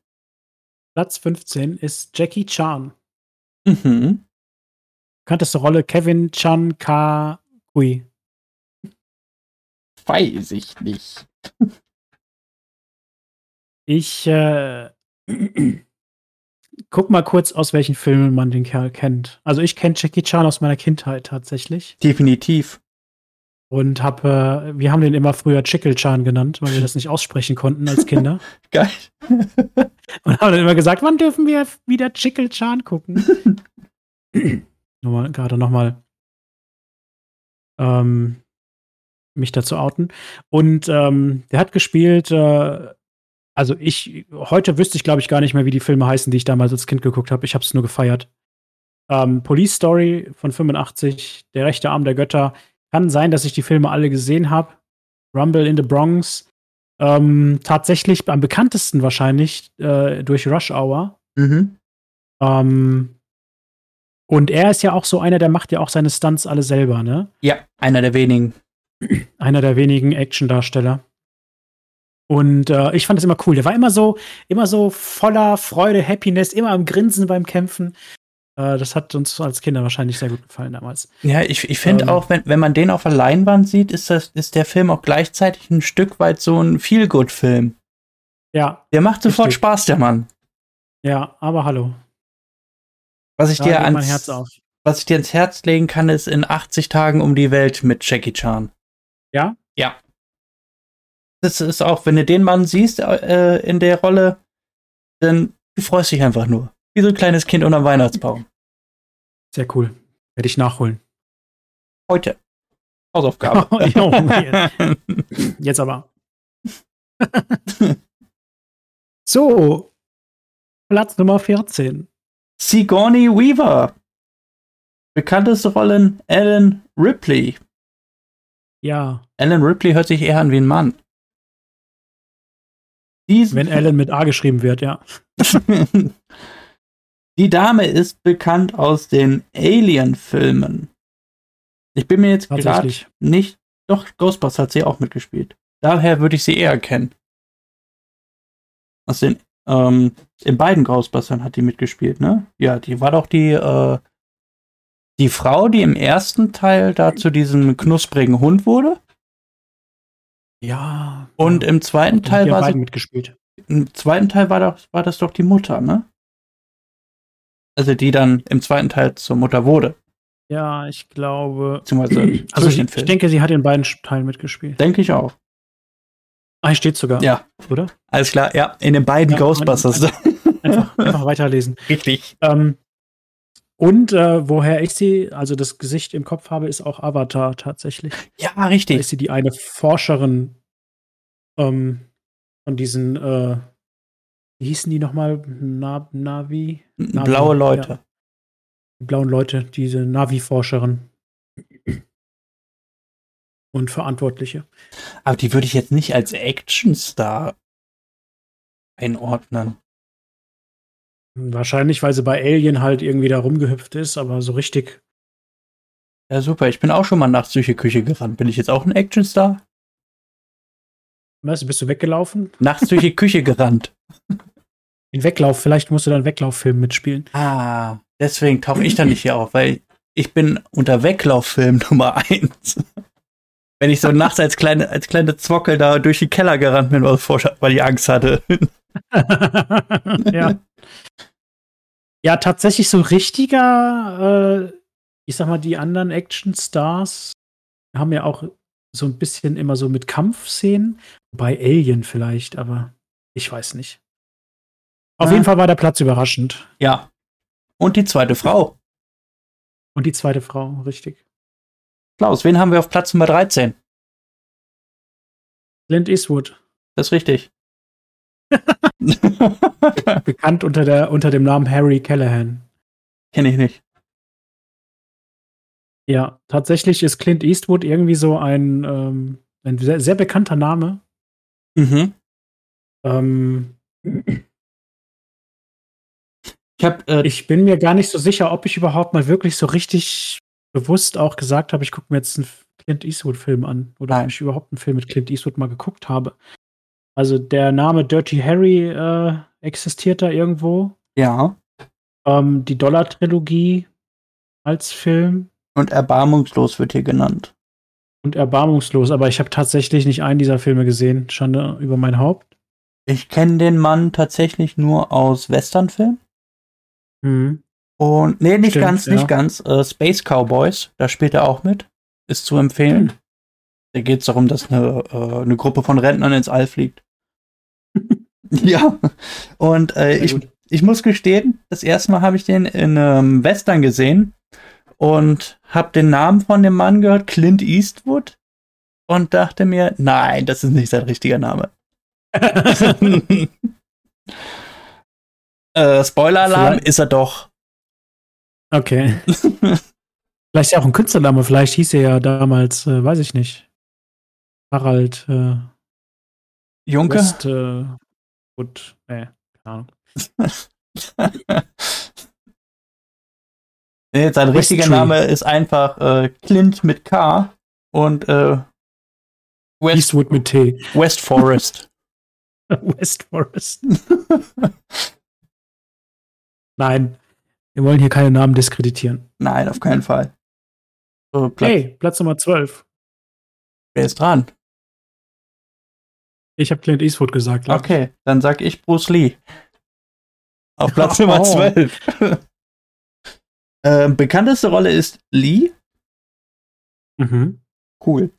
S2: Platz 15 ist Jackie Chan.
S1: Mhm.
S2: Bekannteste Rolle Kevin Chan Ka Kui.
S1: Weiß ich nicht.
S2: Ich äh, guck mal kurz, aus welchen Filmen man den Kerl kennt. Also ich kenne Jackie Chan aus meiner Kindheit tatsächlich.
S1: Definitiv.
S2: Und hab, äh, wir haben den immer früher Chickle Chan genannt, weil wir das nicht aussprechen konnten als Kinder.
S1: Geil.
S2: Und haben dann immer gesagt, wann dürfen wir wieder Chickle Chan gucken? nochmal, gerade nochmal ähm, mich dazu outen. Und ähm, der hat gespielt äh, Also ich, heute wüsste ich, glaube ich, gar nicht mehr, wie die Filme heißen, die ich damals als Kind geguckt habe. Ich habe es nur gefeiert. Ähm, Police Story von 85, Der rechte Arm der Götter. Kann sein, dass ich die Filme alle gesehen habe. Rumble in the Bronx. Ähm, tatsächlich am bekanntesten wahrscheinlich äh, durch Rush Hour.
S1: Mhm.
S2: Ähm, und er ist ja auch so einer, der macht ja auch seine Stunts alle selber, ne?
S1: Ja, einer der wenigen.
S2: Einer der wenigen Action-Darsteller. Und äh, ich fand das immer cool. Der war immer so, immer so voller Freude, Happiness, immer am Grinsen beim Kämpfen. Äh, das hat uns als Kinder wahrscheinlich sehr gut gefallen damals.
S1: Ja, ich, ich finde
S2: Ähm.
S1: auch, wenn, wenn man den auf der Leinwand sieht, ist, das, ist der Film auch gleichzeitig ein Stück weit so ein Feel-Good-Film.
S2: Ja,
S1: Der macht sofort
S2: Richtig.
S1: Spaß, der Mann.
S2: ja, aber hallo.
S1: Was ich,
S2: Da
S1: dir ans,
S2: Herz auf.
S1: was ich dir ins Herz legen kann, ist in 80 Tagen um die Welt mit Jackie Chan.
S2: Ja?
S1: Ja. Das ist auch, wenn du den Mann siehst äh, in der Rolle, dann du freust dich einfach nur. Wie so ein kleines Kind unterm Weihnachtsbaum.
S2: Sehr cool. Werde ich nachholen.
S1: Heute. Hausaufgabe.
S2: Jo, Jetzt aber. so. Platz Nummer 14.
S1: Sigourney Weaver. Bekannteste Rollen Alan Ripley.
S2: Ja,
S1: Alan Ripley hört sich eher an wie ein Mann. Diesen
S2: wenn Alan mit A geschrieben wird, ja.
S1: Die Dame ist bekannt aus den Alien-Filmen. Ich bin mir jetzt gerade nicht. Doch, Ghostbusters hat sie auch mitgespielt. Daher würde ich sie eher kennen. Aus den, ähm, in beiden Ghostbusters hat die mitgespielt, ne? Ja, die war doch die, äh, die Frau, die im ersten Teil da zu diesem knusprigen Hund wurde.
S2: Ja.
S1: Und im zweiten Teil war sie
S2: mitgespielt.
S1: im zweiten Teil war das, war das doch die Mutter, ne? Also die dann im zweiten Teil zur Mutter wurde.
S2: Ja, ich glaube.
S1: Beziehungsweise
S2: Also ich, ich denke, sie hat in beiden Teilen mitgespielt.
S1: Denke ich auch.
S2: Ah, hier steht sogar,
S1: Ja,
S2: oder?
S1: alles klar. Ja, in den beiden
S2: Ja,
S1: Ghostbusters.
S2: Einfach, einfach weiterlesen.
S1: Richtig.
S2: Ähm, und äh, woher ich sie, also das Gesicht im Kopf habe, ist auch Avatar tatsächlich.
S1: Ja,
S2: Da
S1: richtig.
S2: ist sie die eine Forscherin ähm, von diesen, äh, wie hießen die nochmal? Na, Navi? Navi,
S1: Blaue Leute.
S2: ja. Die blauen Leute, diese Navi-Forscherin. Und Verantwortliche.
S1: Aber die würde ich jetzt nicht als Actionstar einordnen.
S2: Wahrscheinlich, weil sie bei Alien halt irgendwie da rumgehüpft ist, aber so richtig.
S1: Ja, super. Ich bin auch schon mal nach Psyche-Küche gerannt. Bin ich jetzt auch ein Actionstar?
S2: Weißt du, bist du weggelaufen?
S1: Nach Psyche-Küche gerannt.
S2: In Weglauf, vielleicht musst du dann Weglauffilm mitspielen.
S1: Ah, deswegen tauche ich da nicht hier auf, weil ich bin unter Weglauffilm Nummer eins. Wenn ich so nachts als kleine, als kleine Zwockel da durch die Keller gerannt bin, weil ich Angst hatte.
S2: ja. Ja, tatsächlich so richtiger, äh, ich sag mal, die anderen Action-Stars haben ja auch so ein bisschen immer so mit Kampfszenen. Bei Alien vielleicht, aber ich weiß nicht. Auf
S1: Ja.
S2: jeden Fall war der Platz überraschend.
S1: Ja. Und die zweite Frau.
S2: Und die zweite Frau, richtig.
S1: Klaus, wen haben wir auf Platz Nummer 13?
S2: Clint Eastwood,
S1: Das ist richtig.
S2: bekannt unter, der, unter dem Namen Harry Callahan.
S1: Kenne ich nicht.
S2: Ja, tatsächlich ist Clint Eastwood irgendwie so ein, ähm, ein sehr, sehr bekannter Name.
S1: Mhm.
S2: Ähm,
S1: Ich habe äh,
S2: Ich bin mir gar nicht so sicher, ob ich überhaupt mal wirklich so richtig bewusst auch gesagt habe, ich gucke mir jetzt einen Clint Eastwood-Film an. Oder
S1: Nein.
S2: ob ich überhaupt einen Film mit Clint Eastwood mal geguckt habe. Also der Name Dirty Harry äh, existiert da irgendwo.
S1: ja.
S2: Ähm, die Dollar-Trilogie als Film
S1: Und erbarmungslos wird hier genannt.
S2: und Erbarmungslos. Aber ich habe tatsächlich nicht einen dieser Filme gesehen. Schande über mein Haupt.
S1: Ich kenne den Mann tatsächlich nur aus Westernfilmen.
S2: Mhm.
S1: Und nee, nicht
S2: Stimmt,
S1: ganz,
S2: ja.
S1: nicht ganz. Äh, Space Cowboys, da spielt er auch mit. Ist zu empfehlen. Da geht es darum, dass eine, äh, eine Gruppe von Rentnern ins All fliegt. ja. Und äh, ich, ich muss gestehen, das erste Mal habe ich den in einem Western gesehen und habe den Namen von dem Mann gehört, Clint Eastwood, und dachte mir, nein, das ist nicht sein richtiger Name. äh, Spoiler-Alarm ist er doch.
S2: Okay. vielleicht ist er auch ein Künstlername, vielleicht hieß er ja damals, äh, weiß ich nicht. Harald äh,
S1: Junke?
S2: West, äh, gut, nee, keine Ahnung.
S1: nee, sein richtiger Name ist einfach äh, Clint mit K und äh,
S2: West, Eastwood mit T.
S1: West Forest.
S2: West Forest. Nein, wir wollen hier keine Namen diskreditieren.
S1: Nein, auf keinen Fall.
S2: So, Platz, hey, Platz Nummer 12.
S1: Wer ist dran?
S2: Ich habe Clint Eastwood gesagt.
S1: Okay, ich. dann sag ich Bruce Lee. Auf Platz Nummer oh. 12. äh, bekannteste Rolle ist Lee.
S2: Mhm.
S1: Cool.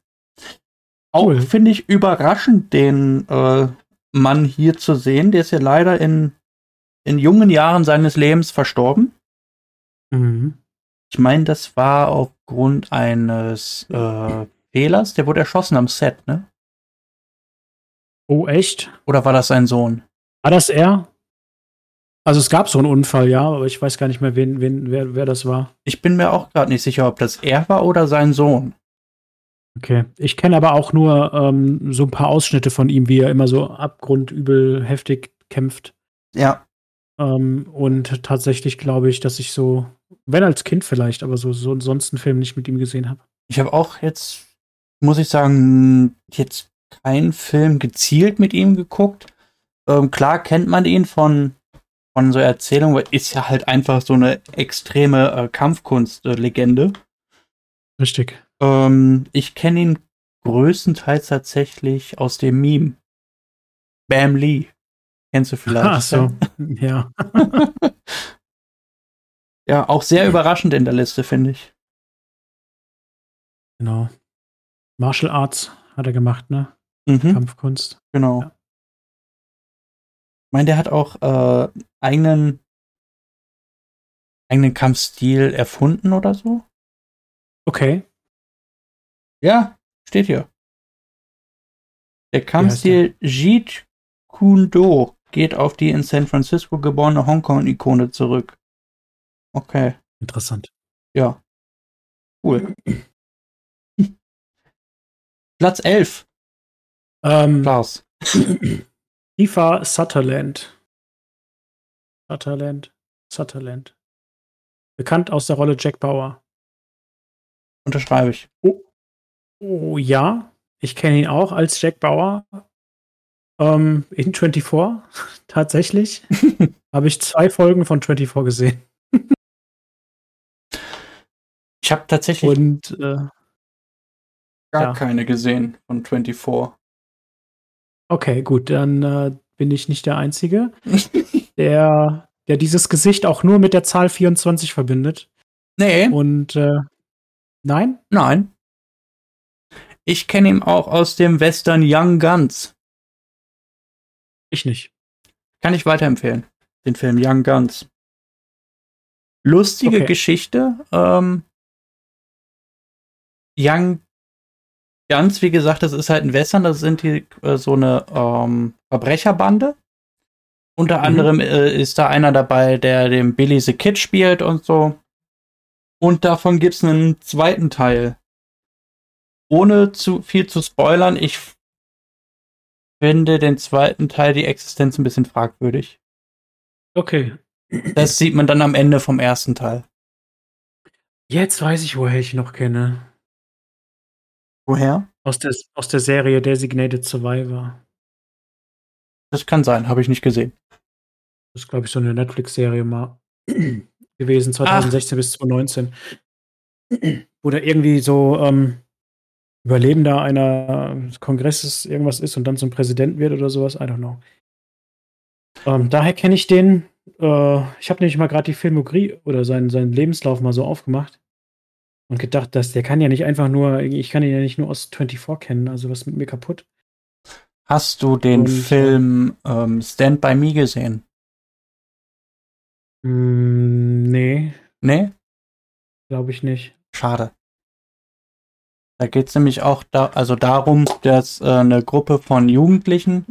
S1: Auch cool. finde ich überraschend, den äh, Mann hier zu sehen. Der ist ja leider in, in jungen Jahren seines Lebens verstorben.
S2: Mhm.
S1: Ich meine, das war aufgrund eines äh, Fehlers. Der wurde erschossen am Set, ne?
S2: Oh, echt?
S1: Oder war das sein Sohn?
S2: War das er? Also es gab so einen Unfall, ja, aber ich weiß gar nicht mehr, wen, wen, wer, wer das war.
S1: Ich bin mir auch gerade nicht sicher, ob das er war oder sein Sohn.
S2: Okay. Ich kenne aber auch nur ähm, so ein paar Ausschnitte von ihm, wie er immer so abgrundübel heftig kämpft.
S1: Ja.
S2: Ähm, und tatsächlich glaube ich, dass ich so, wenn als Kind vielleicht, aber so, so sonst einen Film nicht mit ihm gesehen habe.
S1: Ich habe auch jetzt, muss ich sagen, jetzt keinen Film gezielt mit ihm geguckt. Ähm, klar kennt man ihn von, von so Erzählungen, weil ist ja halt einfach so eine extreme äh, Kampfkunst-Legende.
S2: Richtig.
S1: Ähm, ich kenne ihn größtenteils tatsächlich aus dem Meme. Bam Lee. Kennst du vielleicht?
S2: Ach so, ja.
S1: ja, auch sehr überraschend in der Liste, finde ich.
S2: Genau. Martial Arts hat er gemacht, ne?
S1: Mhm.
S2: Kampfkunst.
S1: Genau. Ja. Ich meine, der hat auch äh, eigenen eigenen Kampfstil erfunden oder so.
S2: Okay.
S1: Ja, steht hier. Der Kampfstil Jeet Kune Do geht auf die in San Francisco geborene Hongkong-Ikone zurück. Okay.
S2: Interessant.
S1: Ja. Cool. Platz 11.
S2: Ähm,
S1: Klaus.
S2: FIFA Sutherland. Sutherland. Sutherland. Bekannt aus der Rolle Jack Bauer.
S1: Unterschreibe ich.
S2: Oh, oh ja, ich kenne ihn auch als Jack Bauer. Ähm, in 24 tatsächlich. habe ich zwei Folgen von 24 gesehen.
S1: ich habe tatsächlich
S2: Und, äh,
S1: gar ja. keine gesehen von 24.
S2: Okay, gut, dann äh, bin ich nicht der Einzige, der, der dieses Gesicht auch nur mit der Zahl 24 verbindet.
S1: Nee.
S2: Und äh, nein?
S1: Nein. Ich kenne ihn auch aus dem Western Young Guns.
S2: Ich nicht.
S1: Kann ich weiterempfehlen. Den Film Young Guns. Lustige
S2: Okay.
S1: Geschichte. Ähm, Young Guns, wie gesagt, das ist halt ein Western. Das sind die äh, so eine ähm, Verbrecherbande. Unter
S2: Mhm.
S1: anderem äh, ist da einer dabei, der den Billy the Kid spielt und so. Und davon gibt es einen zweiten Teil. Ohne zu viel zu spoilern, ich finde den zweiten Teil die Existenz ein bisschen fragwürdig.
S2: Okay.
S1: Das sieht man dann am Ende vom ersten Teil.
S2: Jetzt weiß ich, woher ich noch kenne.
S1: Woher?
S2: Aus der, aus der Serie Designated Survivor.
S1: Das kann sein, habe ich nicht gesehen.
S2: Das ist, glaube ich, so eine Netflix-Serie mal gewesen, 2016 bis 2019. Wo da irgendwie so ähm, Überlebender einer Kongresses irgendwas ist und dann zum Präsidenten wird oder sowas. I don't know. Ähm, daher kenne ich den. Äh, ich habe nämlich mal gerade die Filmografie oder seinen, seinen Lebenslauf mal so aufgemacht und gedacht, dass der kann ja nicht einfach nur, ich kann ihn ja nicht nur aus 24 kennen, also was ist mit mir kaputt.
S1: Hast du den
S2: Und,
S1: Film ähm, Stand By Me gesehen?
S2: Mm, nee,
S1: Nee?
S2: glaube ich nicht.
S1: Schade. Da geht es nämlich auch da, also darum, dass äh, eine Gruppe von Jugendlichen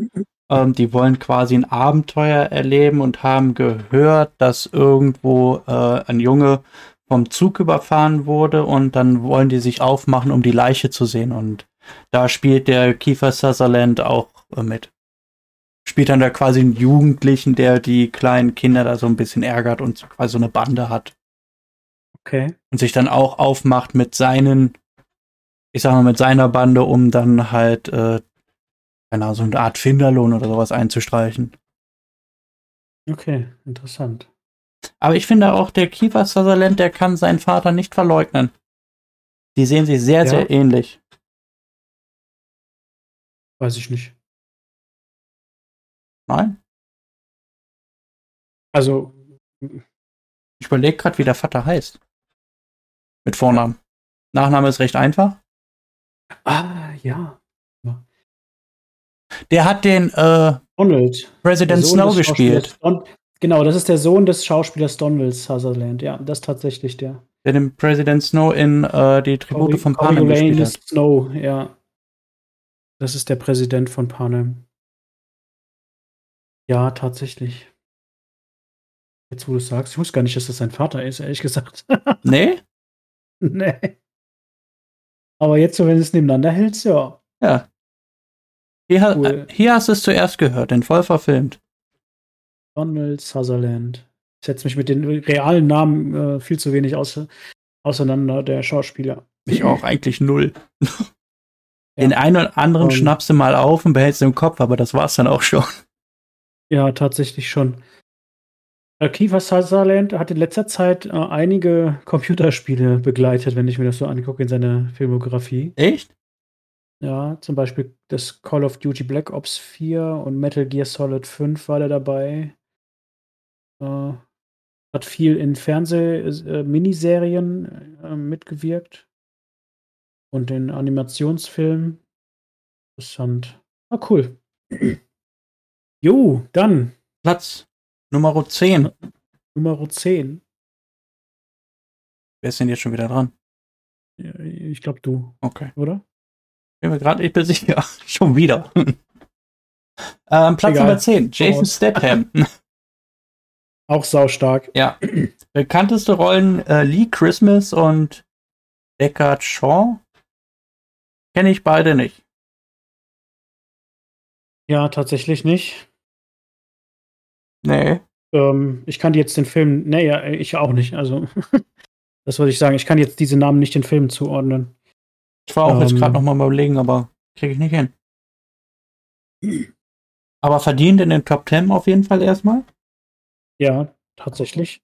S1: Ähm, die wollen quasi ein Abenteuer erleben und haben gehört, dass irgendwo äh, ein Junge vom Zug überfahren wurde und dann wollen die sich aufmachen, um die Leiche zu sehen. Und da spielt der Kiefer Sutherland auch äh, mit. Spielt dann da quasi einen Jugendlichen, der die kleinen Kinder da so ein bisschen ärgert und quasi so eine Bande hat.
S2: Okay.
S1: Und sich dann auch aufmacht mit seinen, ich sag mal, mit seiner Bande, um dann halt, äh, keine Ahnung, so eine Art Finderlohn oder sowas einzustreichen.
S2: Okay, interessant.
S1: Aber ich finde auch, der Kiefer Sutherland, der kann seinen Vater nicht verleugnen. Die sehen sich sehr,
S2: Ja.
S1: sehr ähnlich.
S2: Weiß ich nicht.
S1: Nein?
S2: Also,
S1: Ich überlege gerade, wie der Vater heißt. Mit Vornamen. Nachname ist recht einfach.
S2: ah, ja.
S1: Der hat den äh,
S2: Donald.
S1: President Snow gespielt.
S2: Don genau, das ist der Sohn des Schauspielers Donald Sutherland. Ja, das ist tatsächlich der.
S1: Der den President Snow in äh, die Tribute von Panem gespielt
S2: Coriolanus
S1: hat.
S2: Snow, ja. Das ist der Präsident von Panem. Ja, tatsächlich. Jetzt, wo du es sagst, ich wusste gar nicht, dass das sein Vater ist, ehrlich gesagt.
S1: Nee?
S2: nee. Aber jetzt, so wenn du es nebeneinander hältst, ja.
S1: Ja. Hier,
S2: Cool.
S1: hier hast du es zuerst gehört, den voll verfilmt.
S2: Donald Sutherland. Ich setze mich mit den realen Namen äh, viel zu wenig aus, auseinander, der Schauspieler.
S1: Ich auch eigentlich null.
S2: Ja.
S1: Den einen oder anderen
S2: Ähm.
S1: schnappst du mal auf und behältst im Kopf, aber das war's dann auch schon.
S2: Ja, tatsächlich schon. Äh, Kiefer Sutherland hat in letzter Zeit äh, einige Computerspiele begleitet, wenn ich mir das so angucke in seiner Filmografie.
S1: Echt?
S2: Ja, zum Beispiel das Call of Duty Black Ops 4 und Metal Gear Solid 5 war der dabei. Äh, hat viel in Fernseh-Miniserien äh, mitgewirkt und in Animationsfilmen. Interessant. Ah, cool. Jo, dann
S1: Platz Nummer 10.
S2: Nummer 10.
S1: Wer ist denn jetzt schon wieder dran?
S2: Ja, Ich glaube du,
S1: Okay.
S2: oder?
S1: Bin mir gerade, ich bin sicher. schon wieder. ähm, Platz
S2: Egal.
S1: Nummer 10. Jason
S2: Raus.
S1: Statham.
S2: Auch saustark.
S1: ja. Bekannteste Rollen äh, Lee Christmas und Deckard Shaw. Kenne ich beide nicht.
S2: Ja, tatsächlich nicht.
S1: Nee.
S2: Ähm, ich kann jetzt den Film, nee, ja, ich auch nicht. Also, das wollte ich sagen. Ich kann jetzt diese Namen nicht den Filmen zuordnen.
S1: Ich war auch jetzt
S2: Ähm.
S1: gerade noch mal überlegen, aber kriege ich nicht hin. Aber verdient in den Top 10 auf jeden Fall erstmal.
S2: Ja, tatsächlich.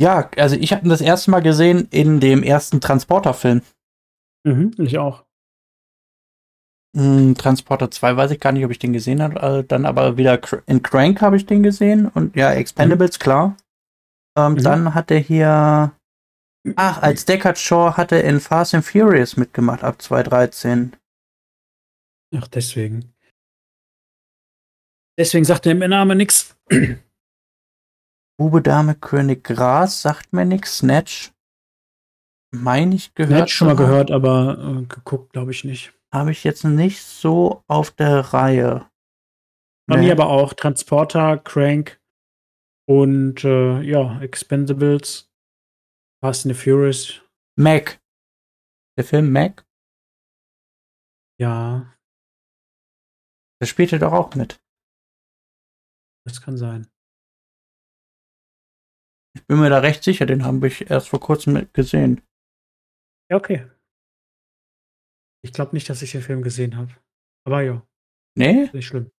S1: Ja, also ich habe ihn das erste Mal gesehen in dem ersten Transporter-Film.
S2: Mhm, ich auch.
S1: Hm, Transporter 2 weiß ich gar nicht, ob ich den gesehen habe. Äh, dann aber wieder in Crank habe ich den gesehen. Und ja, Expendables, klar. Ähm,
S2: Mhm.
S1: Dann hat er hier. Ach, als Deckard Shaw hat er in Fast and Furious mitgemacht ab 2013.
S2: Ach, deswegen. Deswegen sagt der Name nix.
S1: Bube, Dame, König, Gras, sagt mir nix. Snatch. Meine ich gehört.
S2: Ich schon mal gehört, aber äh, geguckt, glaube ich nicht.
S1: Habe ich jetzt nicht so auf der Reihe.
S2: Bei
S1: Nee.
S2: mir aber auch Transporter, Crank und äh, ja, Expendables, Fast and the Furious.
S1: Mac. Der Film Mac,
S2: Ja,
S1: der spielte doch auch mit.
S2: das kann sein.
S1: Ich bin mir da recht sicher, den habe ich erst vor kurzem gesehen.
S2: Ja, okay. Ich glaube nicht, dass ich den Film gesehen habe. Aber ja,
S1: Nee?
S2: nicht schlimm.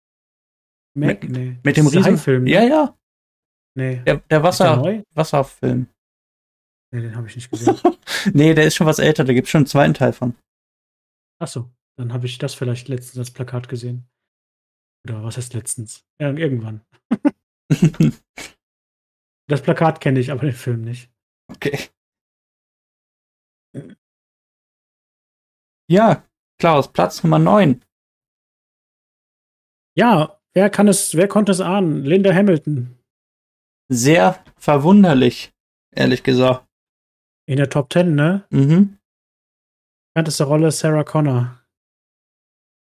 S2: Mac,
S1: Mit-
S2: nee.
S1: Mit dem Riesenfilm.
S2: ne?
S1: Ja, ja.
S2: Nee.
S1: Der, der
S2: der
S1: Wasser,
S2: neu?
S1: Wasserfilm.
S2: Nee, den habe ich nicht gesehen.
S1: Nee, der ist schon was älter, da gibt es schon einen zweiten Teil von.
S2: Achso, dann habe ich das vielleicht letztens als Plakat gesehen. Oder was heißt letztens? Ja, irgendwann. Das Plakat kenne ich, aber den Film nicht.
S1: okay. Ja, Klaus, Platz Nummer 9.
S2: Ja, wer kann es, wer konnte es ahnen? Linda Hamilton
S1: Sehr verwunderlich, ehrlich gesagt.
S2: in der Top 10, ne?
S1: Mhm.
S2: Bekannteste Rolle Sarah Connor.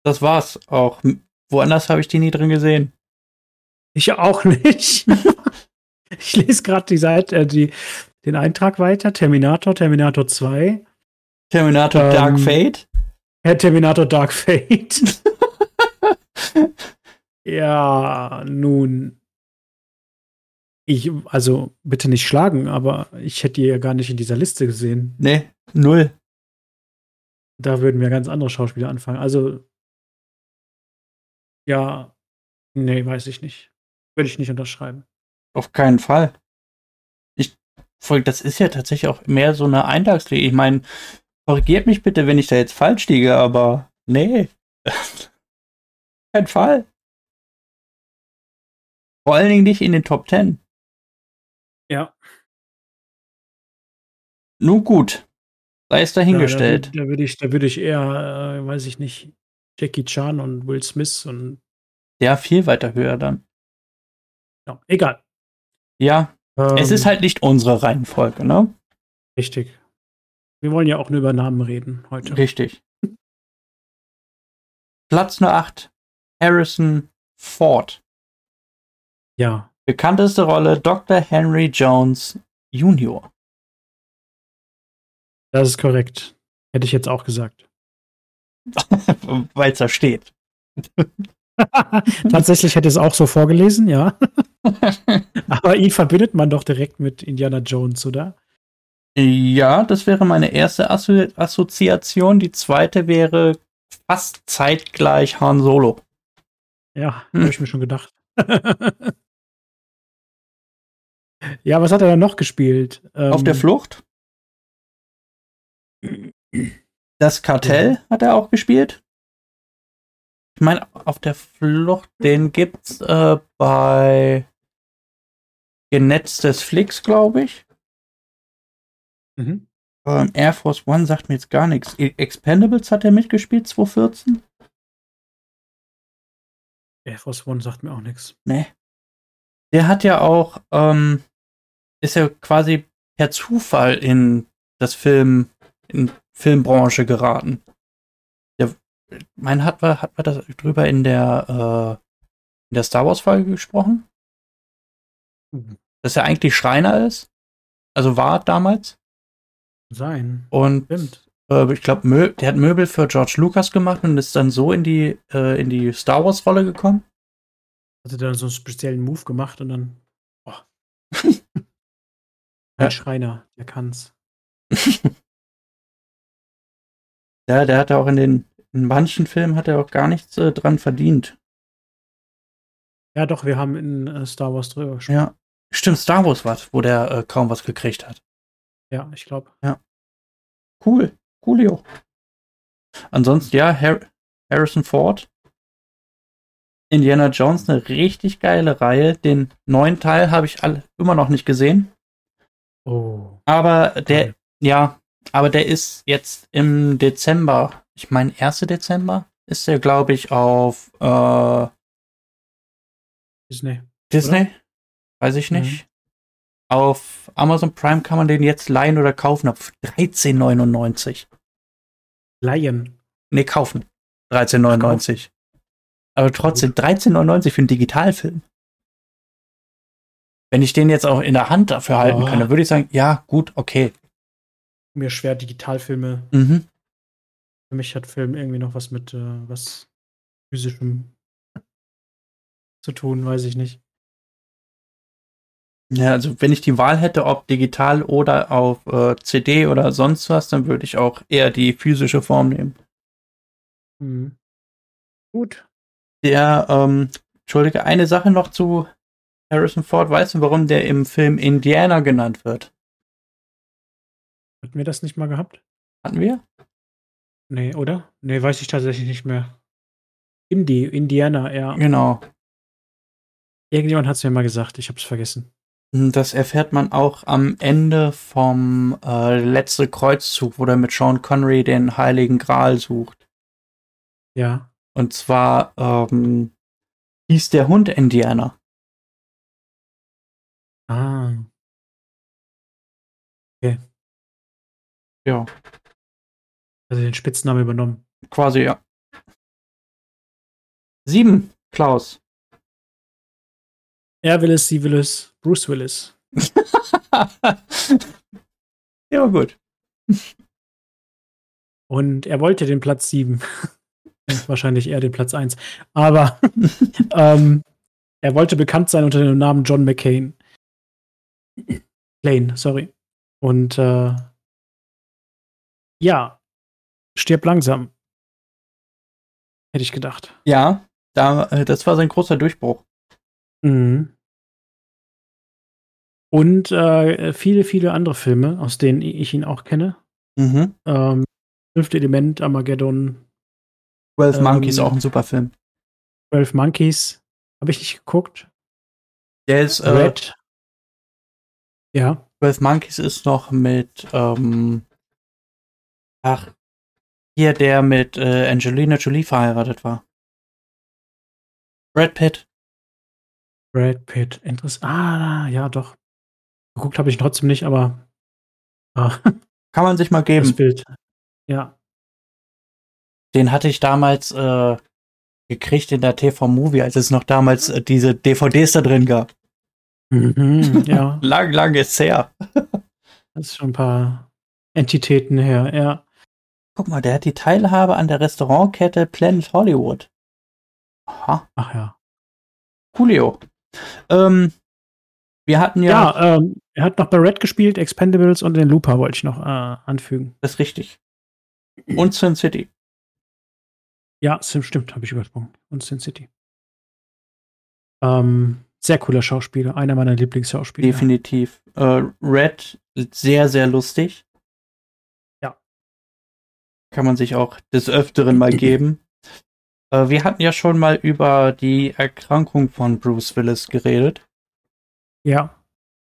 S1: Das war's auch. Woanders habe ich die nie drin gesehen.
S2: Ich auch nicht. ich lese gerade die Seite, äh, die, den Eintrag weiter. Terminator, Terminator 2.
S1: Terminator
S2: Ähm,
S1: Dark Fate.
S2: Herr Terminator Dark Fate. ja, nun. Ich, also bitte nicht schlagen, aber ich hätte die ja gar nicht in dieser Liste gesehen.
S1: Nee, null.
S2: Da würden mir ganz andere Schauspieler anfangen. Also, ja, nee, weiß ich nicht. Würde ich nicht unterschreiben.
S1: Auf keinen Fall. Ich, voll- das ist ja tatsächlich auch mehr so eine Eintagsfliege. Ich meine, korrigiert mich bitte, wenn ich da jetzt falsch liege, aber nee. Kein Fall. Vor allen Dingen nicht in den Top Ten.
S2: Ja.
S1: Nun gut. Sei es dahingestellt.
S2: Ja, da, würd- da würde ich, da würde ich eher, äh, weiß ich nicht, Jackie Chan und Will Smith und
S1: ja, viel weiter höher dann.
S2: ja, egal.
S1: Ja, es
S2: Ähm,
S1: ist halt nicht unsere Reihenfolge, ne?
S2: richtig. Wir wollen ja auch nur über Namen reden heute.
S1: Richtig. Platz Nummer 8. Harrison Ford.
S2: Ja.
S1: Bekannteste Rolle Dr. Henry Jones Jr.
S2: Das ist korrekt. Hätte ich jetzt auch gesagt.
S1: Weil es da steht.
S2: Tatsächlich hätte es auch so vorgelesen, ja. Aber ihn verbindet man doch direkt mit Indiana Jones, oder?
S1: ja, das wäre meine erste Assozi Assoziation. Die zweite wäre fast zeitgleich Han Solo.
S2: Ja,
S1: Hm.
S2: habe ich mir schon gedacht. ja, was hat er dann noch gespielt?
S1: Auf
S2: Ähm,
S1: der Flucht. Das Kartell hat er auch gespielt. Ich meine, auf der Flucht, den gibt's äh, bei Genetztes Flix, glaube ich.
S2: Mhm.
S1: Ähm, Air Force One sagt mir jetzt gar nichts. E- Expendables hat er mitgespielt, 2014?
S2: Air Force One sagt mir auch nichts.
S1: Nee. Der hat ja auch, ähm, ist ja quasi per Zufall in das Film, in Filmbranche geraten. Mein, hat wir, hat wir das drüber in der, äh, in der Star Wars Folge gesprochen?
S2: Mhm.
S1: Dass er eigentlich Schreiner ist. Also war damals.
S2: Sein.
S1: Und
S2: Stimmt.
S1: äh, ich glaube, Mö der hat Möbel für George Lucas gemacht und ist dann so in die, äh, in die Star Wars Rolle gekommen.
S2: Hatte dann so einen speziellen Move gemacht und dann. Oh.
S1: Ja.
S2: Ein Schreiner, der kann's.
S1: Ja, der hat ja auch in den, in manchen Filmen hat er auch gar nichts äh, dran verdient.
S2: Ja, doch, wir haben in äh, Star Wars drüber gesprochen.
S1: Ja. Stimmt, Star Wars was, wo der äh, kaum was gekriegt hat.
S2: Ja, ich glaube.
S1: Cool. Coolio. Ansonsten, ja, Har Harrison Ford. Indiana Jones, eine richtig geile Reihe. Den neuen Teil habe ich all, immer noch nicht gesehen.
S2: Oh.
S1: Aber der,
S2: Toll.
S1: ja, aber der ist jetzt im Dezember, ich meine, 1. Dezember ist der, glaube ich, auf äh,
S2: Disney.
S1: Disney? Weiß ich
S2: Mhm.
S1: nicht. Auf Amazon Prime kann man den jetzt leihen oder kaufen ab 13,99.
S2: Lion.
S1: Nee, kaufen. 13,99. Aber trotzdem 13,99 für einen Digitalfilm. Wenn ich den jetzt auch in der Hand dafür halten
S2: Ja.
S1: kann, dann würde ich sagen, ja, gut, okay.
S2: Mir schwer Digitalfilme.
S1: Mhm.
S2: Für mich hat Film irgendwie noch was mit äh, was physischem zu tun, weiß ich nicht.
S1: Ja, also wenn ich die Wahl hätte, ob digital oder auf äh, CD oder sonst was, dann würde ich auch eher die physische Form nehmen.
S2: Mhm. Gut.
S1: Der, ähm, Entschuldige, eine Sache noch zu Harrison Ford. Weißt du, warum der im Film Indiana genannt wird?
S2: Hatten wir das nicht mal gehabt?
S1: Hatten wir?
S2: Nee, oder? Nee, weiß ich tatsächlich nicht mehr. Indie, Indiana, ja.
S1: Genau.
S2: Irgendjemand hat es mir mal gesagt, ich hab's vergessen.
S1: Das erfährt man auch am Ende vom äh, letzte Kreuzzug, wo er mit Sean Connery den Heiligen Gral sucht.
S2: Ja.
S1: Und zwar ähm, hieß der Hund Indiana.
S2: Ah.
S1: Ja,
S2: Also den Spitznamen übernommen.
S1: quasi ja. Sieben, Klaus.
S2: Er will es, sie will es, Bruce Willis.
S1: ja, gut.
S2: Und er wollte den Platz 7. Wahrscheinlich eher den Platz 1. Aber ähm, er wollte bekannt sein unter dem Namen John McCain. Lane, sorry. Und äh, ja, stirb langsam. Hätte ich gedacht.
S1: Ja, da, äh, das war sein großer Durchbruch.
S2: Mhm. Und äh, viele, viele andere Filme, aus denen ich ihn auch kenne.
S1: Mhm.
S2: Ähm, Fünfte Element, Armageddon.
S1: Twelve ähm, Monkeys, auch ein super Film.
S2: Twelve Monkeys, habe ich nicht geguckt.
S1: Der ist äh,
S2: Red. Ja.
S1: Twelve Monkeys ist noch mit, ähm, ach, hier der mit äh, Angelina Jolie verheiratet war. Brad Pitt.
S2: Brad Pitt, interessant. Ah, ja, doch. Geguckt habe ich trotzdem nicht, aber.
S1: Ah. Kann man sich mal geben. Das
S2: Bild. Ja.
S1: Den hatte ich damals äh, gekriegt in der TV-Movie, als es noch damals äh, diese DVDs da drin gab.
S2: Mhm, ja.
S1: lang, lang ist her.
S2: das ist schon ein paar Entitäten her, ja.
S1: Guck mal, der hat die Teilhabe an der Restaurantkette Planet Hollywood.
S2: Aha. Ach ja.
S1: Coolio. Ähm, wir hatten ja.
S2: Ja, ähm, er hat noch bei Red gespielt, Expendables und den Looper wollte ich noch äh, anfügen.
S1: Das ist richtig. Und Sin City.
S2: Ja, Sim stimmt, habe ich übersprungen. Und Sin City. Ähm, sehr cooler Schauspieler, einer meiner Lieblingsschauspieler.
S1: Definitiv. Äh, Red, sehr, sehr lustig. Kann man sich auch des Öfteren mal geben. Äh, wir hatten ja schon mal über die Erkrankung von Bruce Willis geredet.
S2: Ja.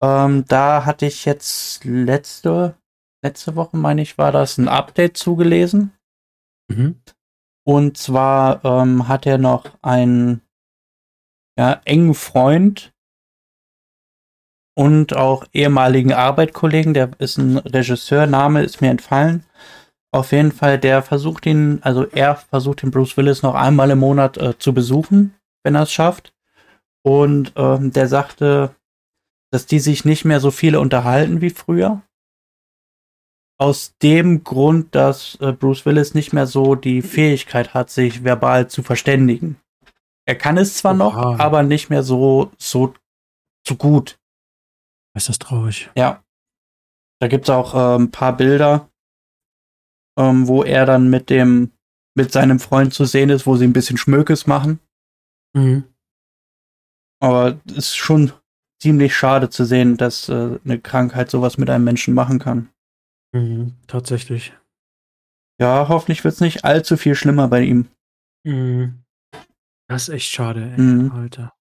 S1: Ähm, da hatte ich jetzt letzte, letzte Woche, meine ich, war das ein Update zugelesen. Mhm. Und zwar ähm, hat er noch einen ja, engen Freund und auch ehemaligen Arbeitkollegen, der ist ein Regisseur, Name ist mir entfallen. Auf jeden Fall, der versucht ihn, also er versucht den Bruce Willis noch einmal im Monat äh, zu besuchen, wenn er es schafft. Und ähm, der sagte, dass die sich nicht mehr so viele unterhalten wie früher. Aus dem Grund, dass äh, Bruce Willis nicht mehr so die Fähigkeit hat, sich verbal zu verständigen. Er kann es zwar Oha. noch, aber nicht mehr so, so, so gut.
S2: Ist das traurig?
S1: Ja. Da gibt es auch äh, ein paar Bilder, ähm, wo er dann mit dem, mit seinem Freund zu sehen ist, wo sie ein bisschen Schmökes machen. Mhm. Aber es ist schon ziemlich schade zu sehen, dass äh, eine Krankheit sowas mit einem Menschen machen kann.
S2: Mhm, tatsächlich.
S1: Ja, hoffentlich wird es nicht allzu viel schlimmer bei ihm.
S2: Mhm. Das ist echt schade, ey, mhm. Alter.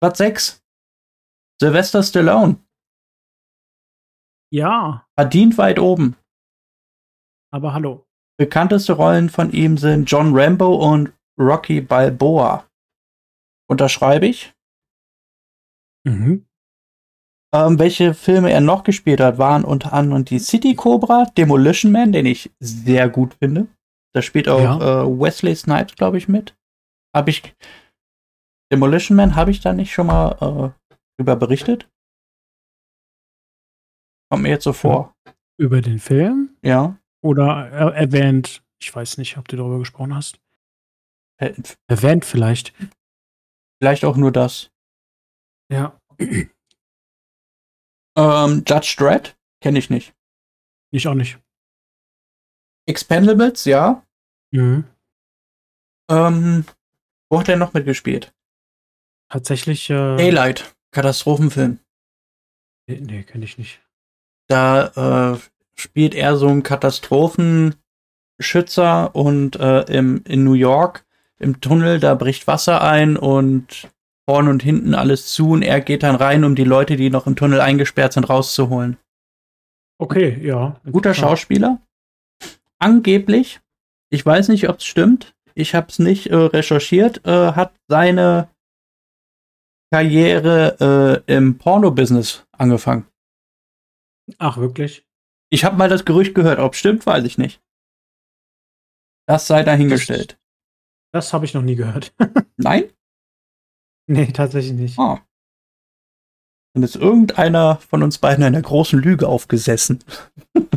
S1: Platz 6. Sylvester Stallone.
S2: Ja.
S1: Verdient weit oben.
S2: Aber hallo.
S1: Bekannteste Rollen von ihm sind John Rambo und Rocky Balboa. Unterschreibe ich.
S2: Mhm.
S1: Ähm, welche Filme er noch gespielt hat, waren unter anderem die City Cobra, Demolition Man, den ich sehr gut finde. Da spielt auch ja. äh, Wesley Snipes, glaube ich, mit. Habe ich Demolition Man habe ich da nicht schon mal äh, drüber berichtet? Kommt mir jetzt so vor.
S2: Über den Film?
S1: Ja.
S2: Oder er erwähnt, ich weiß nicht, ob du darüber gesprochen hast. Er erwähnt vielleicht.
S1: Vielleicht auch nur das.
S2: Ja.
S1: Ähm, Judge Dredd kenne ich nicht.
S2: Ich auch nicht.
S1: Expendables, ja.
S2: Mhm.
S1: Ähm, wo hat er noch mitgespielt?
S2: Tatsächlich. Äh,
S1: Daylight, Katastrophenfilm.
S2: Nee, nee kenne ich nicht.
S1: Da äh, spielt er so einen Katastrophenschützer und äh, im, in New York im Tunnel, da bricht Wasser ein und vorne und hinten alles zu und er geht dann rein, um die Leute, die noch im Tunnel eingesperrt sind, rauszuholen.
S2: Okay, ja.
S1: Guter Schauspieler. Angeblich, ich weiß nicht, ob es stimmt, ich habe es nicht äh, recherchiert, äh, hat seine Karriere äh, im Porno-Business angefangen.
S2: Ach, wirklich?
S1: Ich habe mal das Gerücht gehört, ob es stimmt, weiß ich nicht. Das sei dahingestellt.
S2: Das habe ich noch nie gehört.
S1: Nein?
S2: nee, tatsächlich nicht.
S1: Oh. Dann ist irgendeiner von uns beiden einer großen Lüge aufgesessen.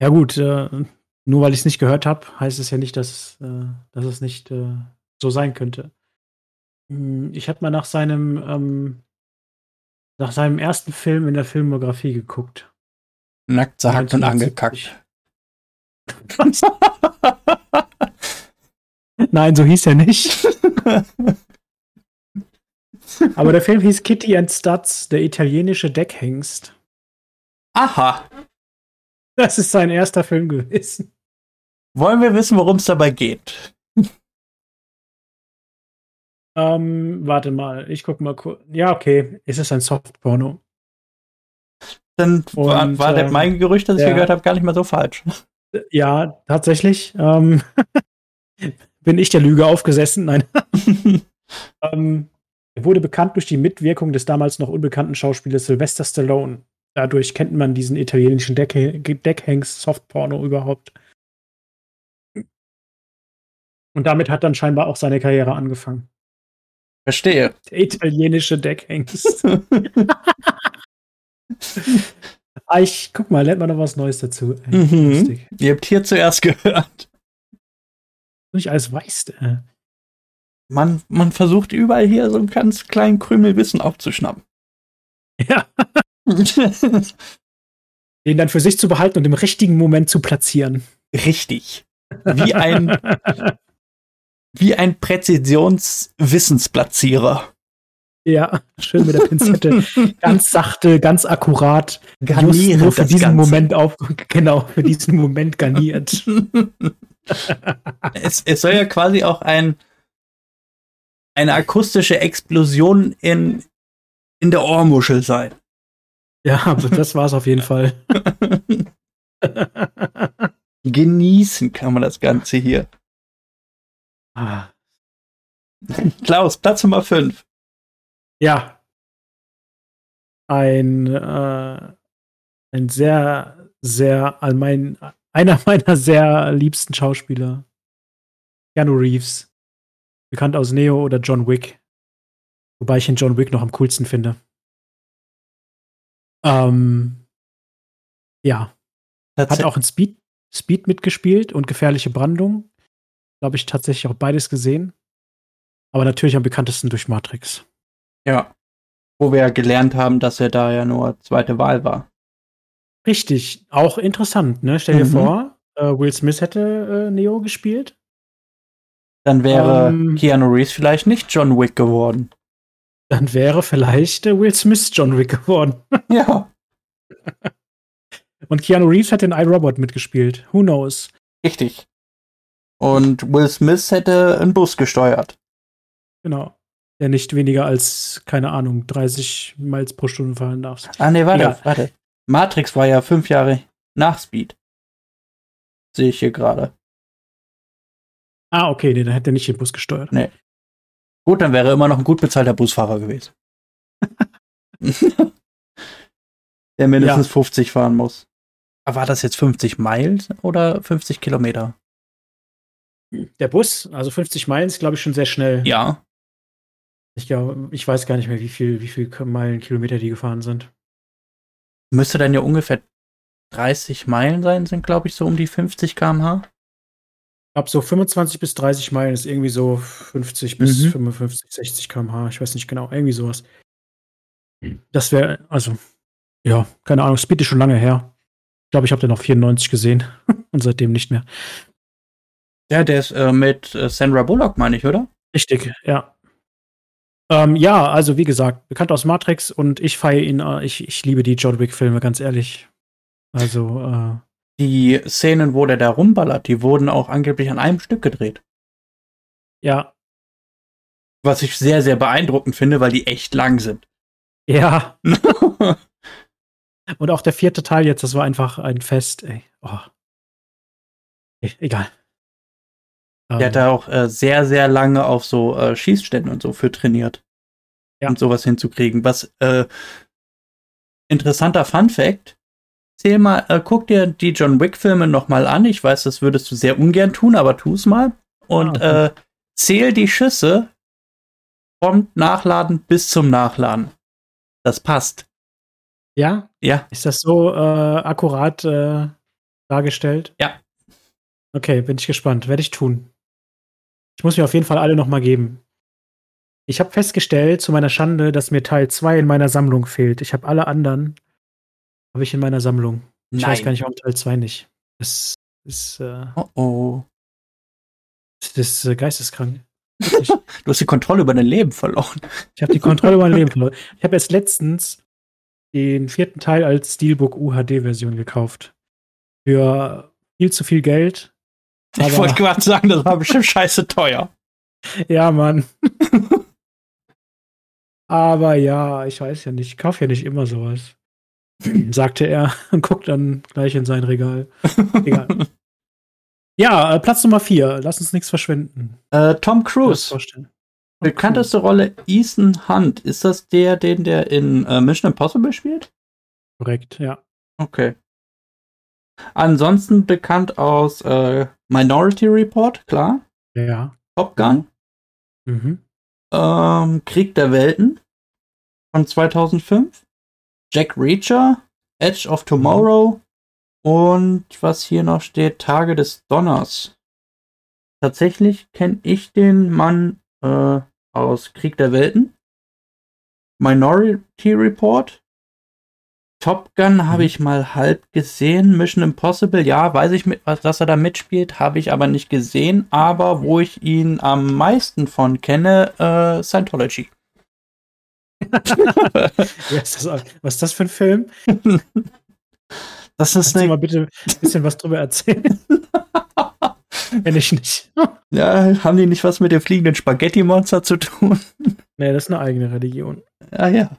S2: Ja, gut, äh, nur weil ich es nicht gehört habe, heißt es ja nicht, dass, äh, dass es nicht äh, so sein könnte. Hm, Ich habe mal nach seinem, ähm, nach seinem ersten Film in der Filmografie geguckt.
S1: Nackt, zerhackt und
S2: 1970.
S1: angekackt.
S2: Nein, so hieß er nicht. Aber der Film hieß Kitty and Studs, der italienische Deckhengst.
S1: Aha.
S2: Das ist sein erster Film gewesen.
S1: Wollen wir wissen, worum es dabei geht?
S2: Ähm, warte mal, ich guck mal kurz. Ja, okay, es ist ein Softporno.
S1: Dann war,
S2: Und,
S1: war der,
S2: ähm,
S1: mein Gerücht, das ich
S2: ja.
S1: gehört habe, gar nicht mal so falsch.
S2: Ja, tatsächlich. Ähm, bin ich der Lüge aufgesessen? Nein. ähm, er wurde bekannt durch die Mitwirkung des damals noch unbekannten Schauspielers Sylvester Stallone. Dadurch kennt man diesen italienischen Deck Deckhengst Softporno überhaupt. Und damit hat dann scheinbar auch seine Karriere angefangen.
S1: Verstehe.
S2: Der italienische Deckhengst. ah, ich guck mal, lernt man noch was Neues dazu. Ey,
S1: Mhm. Ihr habt hier zuerst gehört.
S2: Nicht alles weißt. Äh.
S1: Man, man versucht überall hier so einen ganz kleinen Krümel Wissen aufzuschnappen.
S2: Ja. Den dann für sich zu behalten und im richtigen Moment zu platzieren.
S1: Richtig. Wie ein, wie ein Präzisionswissensplatzierer.
S2: Ja, schön mit der Pinzette. ganz sachte, ganz akkurat. Just
S1: Garnieren
S2: nur für diesen
S1: Ganze.
S2: Moment auf, genau, für diesen Moment garniert.
S1: es, es soll ja quasi auch ein, eine akustische Explosion in, in der Ohrmuschel sein.
S2: ja, aber das war's auf jeden Fall.
S1: Genießen kann man das Ganze hier.
S2: Ah,
S1: Klaus, Platz Nummer 5.
S2: ja. Ein, äh, ein sehr, sehr, allgemein, einer meiner sehr liebsten Schauspieler. Keanu Reeves. Bekannt aus Neo oder John Wick. Wobei ich ihn John Wick noch am coolsten finde. Ähm, ja, hat auch in Speed, Speed mitgespielt und gefährliche Brandung. Glaube ich tatsächlich auch beides gesehen. Aber natürlich am bekanntesten durch Matrix.
S1: Ja. Wo wir ja gelernt haben, dass er da ja nur zweite Wahl war.
S2: Richtig, auch interessant, ne? Stell dir
S1: Mhm.
S2: vor, äh, Will Smith hätte äh, Neo gespielt.
S1: Dann wäre
S2: Ähm.
S1: Keanu Reeves vielleicht nicht John Wick geworden.
S2: Dann wäre vielleicht äh, Will Smith John Wick geworden.
S1: Ja.
S2: Und Keanu Reeves hätte in iRobot mitgespielt. Who knows?
S1: Richtig. Und Will Smith hätte einen Bus gesteuert.
S2: Genau. Der nicht weniger als, keine Ahnung, 30 Miles pro Stunde fahren darf.
S1: Ah, nee, warte,
S2: Egal.
S1: warte. Matrix war ja fünf Jahre nach Speed. Sehe ich hier gerade.
S2: Ah, okay, nee, dann hätte er nicht den Bus gesteuert.
S1: Gut, dann wäre er immer noch ein gut bezahlter Busfahrer gewesen. Der mindestens 50 fahren muss. Aber war das jetzt 50 Miles oder 50 Kilometer?
S2: Der Bus, also 50 Meilen, ist, glaube ich, schon sehr schnell.
S1: Ja.
S2: Ich, glaube, ich weiß gar nicht mehr, wie viel, wie viel Meilen, Kilometer die gefahren sind.
S1: Müsste dann ja ungefähr 30 Meilen sein, sind glaube ich so um die 50 km/h.
S2: Glaube, so 25 bis 30 Meilen ist irgendwie so 50 bis
S1: Mhm.
S2: 55, 60 km/h. Ich weiß nicht genau, irgendwie sowas. Das wäre, also, ja, keine Ahnung, Speed ist schon lange her. Ich glaube, ich habe den noch 94 gesehen und seitdem nicht mehr.
S1: Ja, der ist äh, mit äh, Sandra Bullock, meine ich, oder?
S2: Richtig, ja. Ähm, ja, also wie gesagt, bekannt aus Matrix und ich feiere ihn, äh, ich, ich liebe die John Wick-Filme, ganz ehrlich. Also, äh,
S1: Die Szenen, wo der da rumballert, die wurden auch angeblich an einem Stück gedreht.
S2: ja,
S1: Was ich sehr, sehr beeindruckend finde, weil die echt lang sind.
S2: ja. Und auch der vierte Teil jetzt, das war einfach ein Fest, ey. Oh. E- Egal.
S1: Der hat
S2: Ähm,
S1: da auch äh, sehr, sehr lange auf so äh, Schießständen und so für trainiert.
S2: Ja.
S1: Um sowas hinzukriegen. Was äh, interessanter Fun Fact. Zähl mal, äh, guck dir die John Wick-Filme nochmal an. Ich weiß, das würdest du sehr ungern tun, aber tu es mal. Und
S2: Ah, okay.
S1: äh, zähl die Schüsse vom Nachladen bis zum Nachladen. Das passt.
S2: Ja?
S1: Ja.
S2: Ist das so äh, akkurat äh, dargestellt?
S1: Ja.
S2: Okay, bin ich gespannt. Werde ich tun. Ich muss mir auf jeden Fall alle nochmal geben. Ich habe festgestellt, zu meiner Schande, dass mir Teil 2 in meiner Sammlung fehlt. Ich habe alle anderen, habe ich in meiner Sammlung. Ich
S1: Nein.
S2: weiß gar nicht, warum Teil 2 nicht. Das ist, äh,
S1: Oh oh.
S2: das ist äh, geisteskrank.
S1: Du hast die Kontrolle über dein Leben verloren.
S2: Ich habe die Kontrolle über mein Leben verloren. Ich habe jetzt letztens den vierten Teil als Steelbook UHD-Version gekauft. Für viel zu viel Geld.
S1: Ich
S2: Aber-
S1: wollte gerade sagen, das war bestimmt scheiße teuer.
S2: Ja, Mann. Aber ja, ich weiß ja nicht. Ich kaufe ja nicht immer sowas. Sagte er und guckt dann gleich in sein Regal. Egal. ja, äh, Platz Nummer vier. Lass uns nichts verschwenden.
S1: Äh, Tom Cruise.
S2: vorstellen.
S1: Bekannteste Rolle Ethan Hunt. Ist das der, den der in äh, Mission Impossible spielt?
S2: Korrekt, ja.
S1: Okay. Ansonsten bekannt aus äh, Minority Report, klar.
S2: Ja.
S1: Top Gun.
S2: Mhm.
S1: Ähm, Krieg der Welten von 2005. Jack Reacher. Edge of Tomorrow. Und was hier noch steht, Tage des Donners. Tatsächlich kenne ich den Mann äh, aus Krieg der Welten. Minority Report. Top Gun habe
S2: Mhm.
S1: ich mal halb gesehen. Mission Impossible, ja, weiß ich, mit, was, dass er da mitspielt, habe ich aber nicht gesehen. Aber wo ich ihn am meisten von kenne, äh, Scientology.
S2: Ja, ist das, was ist das für ein Film?
S1: Das ist
S2: Kannst du mal bitte ein bisschen was drüber erzählen? Kenn ich nicht.
S1: ja, haben die nicht was mit dem fliegenden Spaghetti-Monster zu tun?
S2: Nee, das ist eine eigene Religion.
S1: Ja, ja.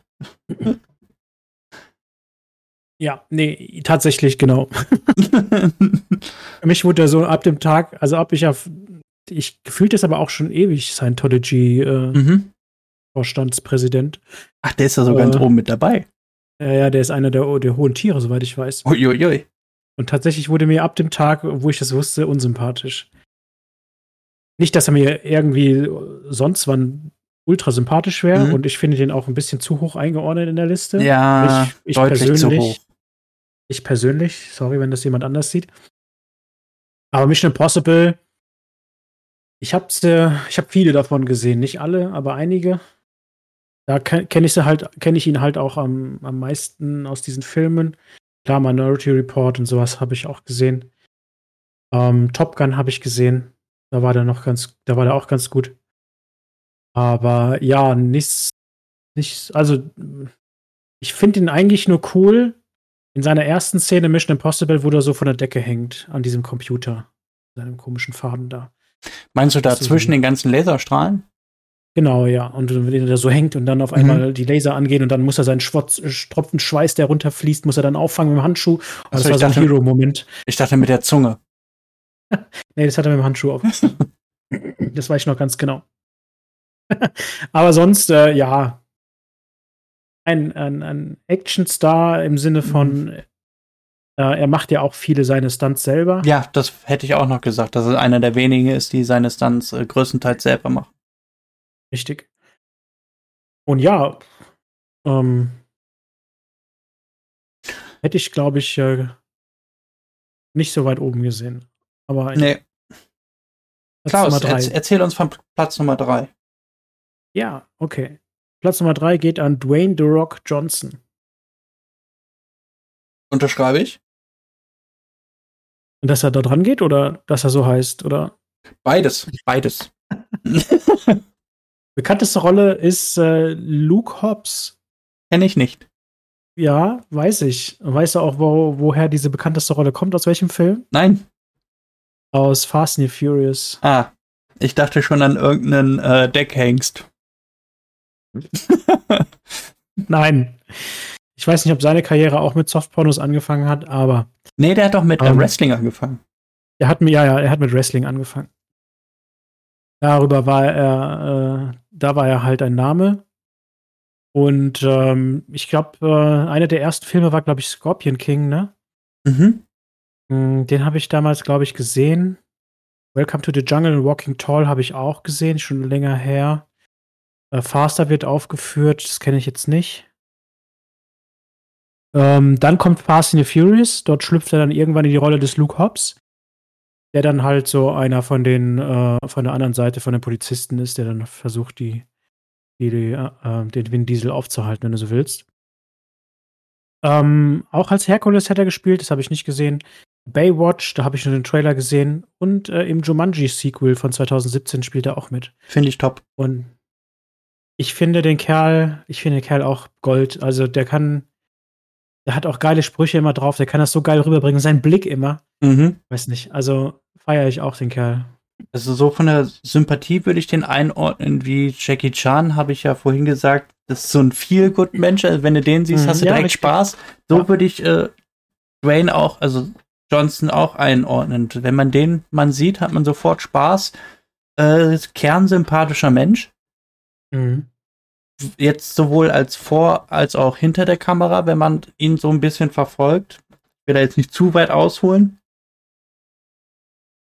S2: Ja, nee, tatsächlich, genau. Für mich wurde er so ab dem Tag, also ab ich auf, ich gefühlt ist aber auch schon ewig Scientology-Vorstandspräsident.
S1: mhm. Ach, der ist ja so ganz
S2: Äh.
S1: oben mit dabei.
S2: ja, ja, der ist einer der, der hohen Tiere, soweit ich weiß.
S1: Uiuiui.
S2: Und tatsächlich wurde mir ab dem Tag, wo ich das wusste, unsympathisch. Nicht, dass er mir irgendwie sonst wann ultra sympathisch wäre
S1: Mhm.
S2: und ich finde den auch ein bisschen zu hoch eingeordnet in der Liste.
S1: Ja,
S2: Ich- ich
S1: deutlich zu
S2: persönlich-
S1: hoch.
S2: Ich persönlich, sorry, wenn das jemand anders sieht. Aber Mission Impossible, ich hab's, äh, ich habe viele davon gesehen, nicht alle, aber einige. Da kenne ich sie halt, kenne ich ihn halt auch am, am meisten aus diesen Filmen. Klar, Minority Report und sowas habe ich auch gesehen. Ähm, Top Gun habe ich gesehen. Da war der noch ganz, da war der auch ganz gut. Aber ja, nichts, nichts, also ich finde ihn eigentlich nur cool, in seiner ersten Szene Mission Impossible, wo er so von der Decke hängt an diesem Computer. Seinem komischen Faden da.
S1: Meinst du da zwischen den ganzen Laserstrahlen?
S2: Genau, ja. Und wenn er da so hängt und dann auf
S1: Mhm.
S2: einmal die Laser angehen und dann muss er seinen Schwotz, äh, Tropfen Schweiß, der runterfließt, muss er dann auffangen mit dem Handschuh. Und das war so ein
S1: dachte-
S2: Hero-Moment.
S1: Ich dachte mit der Zunge.
S2: Nee, das hat er mit dem Handschuh aufgefangen. das weiß ich noch ganz genau. Aber sonst, äh, ja. Ein, ein, ein Actionstar im Sinne von, äh, er macht ja auch viele seine Stunts selber.
S1: Ja, das hätte ich auch noch gesagt, dass er einer der wenigen ist, die seine Stunts äh, größtenteils selber machen.
S2: Richtig. Und ja, ähm, hätte ich, glaube ich, äh, nicht so weit oben gesehen. Aber
S1: Nee,
S2: Platz
S1: Klaus, erzähl uns von Platz Nummer drei.
S2: Ja, okay. Platz Nummer drei geht an Dwayne The Rock Johnson.
S1: Unterschreibe ich?
S2: Und dass er da dran geht oder dass er so heißt? Oder
S1: Beides. Beides.
S2: bekannteste Rolle ist äh, Luke Hobbs.
S1: Kenne ich nicht.
S2: Ja, weiß ich. Weißt du auch, wo, woher diese bekannteste Rolle kommt? Aus welchem Film?
S1: Nein.
S2: Aus Fast and the Furious.
S1: Ah, ich dachte schon an irgendeinen äh, Deckhengst.
S2: Nein. Ich weiß nicht, ob seine Karriere auch mit Softpornos angefangen hat, aber
S1: nee, der hat doch mit äh,
S2: Ähm.
S1: Wrestling angefangen.
S2: er hat, ja, ja, er hat mit Wrestling angefangen. Darüber war er, äh, da war er halt ein Name. Und ähm, ich glaube, äh, einer der ersten Filme war, glaube ich, Scorpion King, ne?
S1: Mhm.
S2: Mm, Den habe ich damals, glaube ich, gesehen. Welcome to the Jungle Walking Tall habe ich auch gesehen, schon länger her. Äh, Faster wird aufgeführt, das kenne ich jetzt nicht. Ähm, dann kommt Fast and the Furious, dort schlüpft er dann irgendwann in die Rolle des Luke Hobbs, der dann halt so einer von den, äh, von der anderen Seite von den Polizisten ist, der dann versucht, die, die, die äh, den Vin Diesel aufzuhalten, wenn du so willst. Ähm, auch als Hercules hat er gespielt, das habe ich nicht gesehen. Baywatch, da habe ich nur den Trailer gesehen. Und äh, im Jumanji-Sequel von 2017 spielt er auch mit.
S1: Finde ich top.
S2: Und ich finde den Kerl, ich finde den Kerl auch Gold. Also der kann, der hat auch geile Sprüche immer drauf, der kann das so geil rüberbringen. Sein Blick immer.
S1: Mhm.
S2: Weiß nicht. Also feiere ich auch den Kerl.
S1: Also so von der Sympathie würde ich den einordnen wie Jackie Chan, habe ich ja vorhin gesagt. Das ist so ein Feel-Good-Mensch. Also wenn du den siehst,
S2: Mhm,
S1: hast du
S2: ja,
S1: direkt. Spaß. So
S2: Ja.
S1: würde ich äh, Dwayne auch, also Johnson auch einordnen. Wenn man den Mann sieht, hat man sofort Spaß. Äh, kernsympathischer Mensch.
S2: Mhm.
S1: Jetzt sowohl als vor als auch hinter der Kamera, wenn man ihn so ein bisschen verfolgt. Ich will da jetzt nicht zu weit ausholen.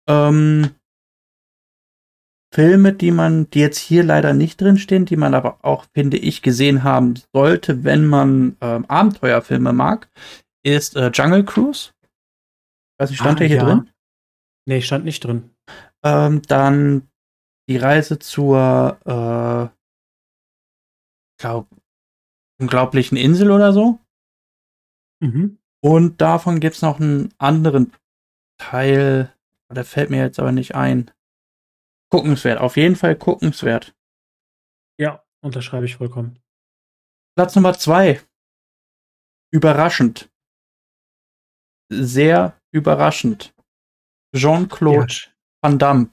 S1: Ähm, Filme, die man, die jetzt hier leider nicht drinstehen, die man aber auch, finde ich, gesehen haben sollte, wenn man ähm, Abenteuerfilme mag, ist äh, Jungle Cruise. Weiß nicht, stand
S2: Ah,
S1: der hier
S2: ja.
S1: drin?
S2: Nee, stand nicht drin.
S1: Ähm, dann die Reise zur, äh, glaub, unglaublichen Insel oder so.
S2: Mhm.
S1: Und davon gibt's noch einen anderen Teil, der fällt mir jetzt aber nicht ein. Guckenswert, auf jeden Fall guckenswert.
S2: Ja, unterschreibe ich vollkommen.
S1: Platz Nummer zwei. Überraschend. Sehr überraschend. Jean-Claude
S2: Ja,
S1: Van Damme.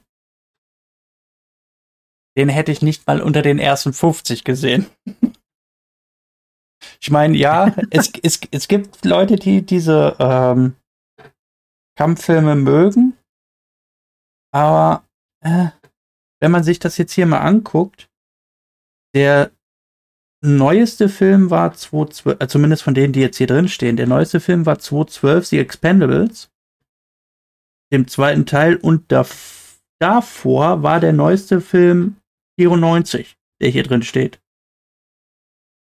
S1: Den hätte ich nicht mal unter den ersten 50 gesehen. Ich meine, ja, es, es, es gibt Leute, die diese ähm, Kampffilme mögen, aber äh, wenn man sich das jetzt hier mal anguckt, der neueste Film war 2012, äh, zumindest von denen, die jetzt hier drin stehen, der neueste Film war 2012, The Expendables, dem zweiten Teil, und dav davor war der neueste Film 94, der hier drin steht.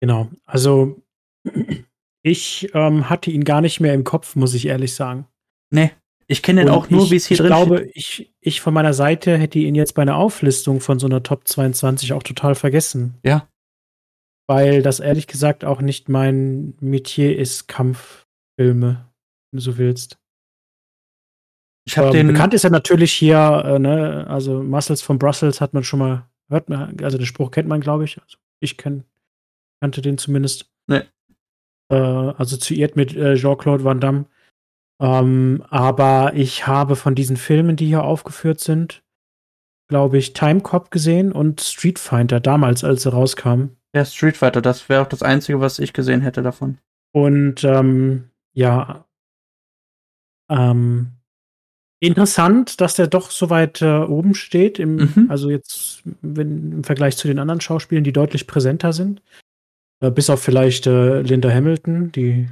S2: Genau. Also ich ähm, hatte ihn gar nicht mehr im Kopf, muss ich ehrlich sagen.
S1: Nee, ich kenne den
S2: Und
S1: auch nur, wie es hier drin
S2: glaube,
S1: steht.
S2: ich, ich von meiner Seite hätte ihn jetzt bei einer Auflistung von so einer Top 22 auch total vergessen.
S1: Ja.
S2: Weil das ehrlich gesagt auch nicht mein Metier ist, Kampffilme, wenn du so willst.
S1: Ich habe
S2: Ähm,
S1: den.
S2: bekannt ist er natürlich hier, äh, ne, also Muscles von Brussels hat man schon mal, hört man, also den Spruch kennt man, glaube ich. Also ich kenn, kannte den zumindest.
S1: Nee.
S2: Äh, assoziiert mit äh, Jean-Claude Van Damme. Ähm, aber ich habe von diesen Filmen, die hier aufgeführt sind, glaube ich, Time Cop gesehen und Street Fighter damals, als sie rauskamen.
S1: Der Street Fighter, das wäre auch das Einzige, was ich gesehen hätte davon.
S2: Und ähm, ja, ähm, interessant, dass der doch so weit äh, oben steht. Im,
S1: Mhm.
S2: Also jetzt wenn, im Vergleich zu den anderen Schauspielern, die deutlich präsenter sind. Äh, bis auf vielleicht äh, Linda Hamilton, die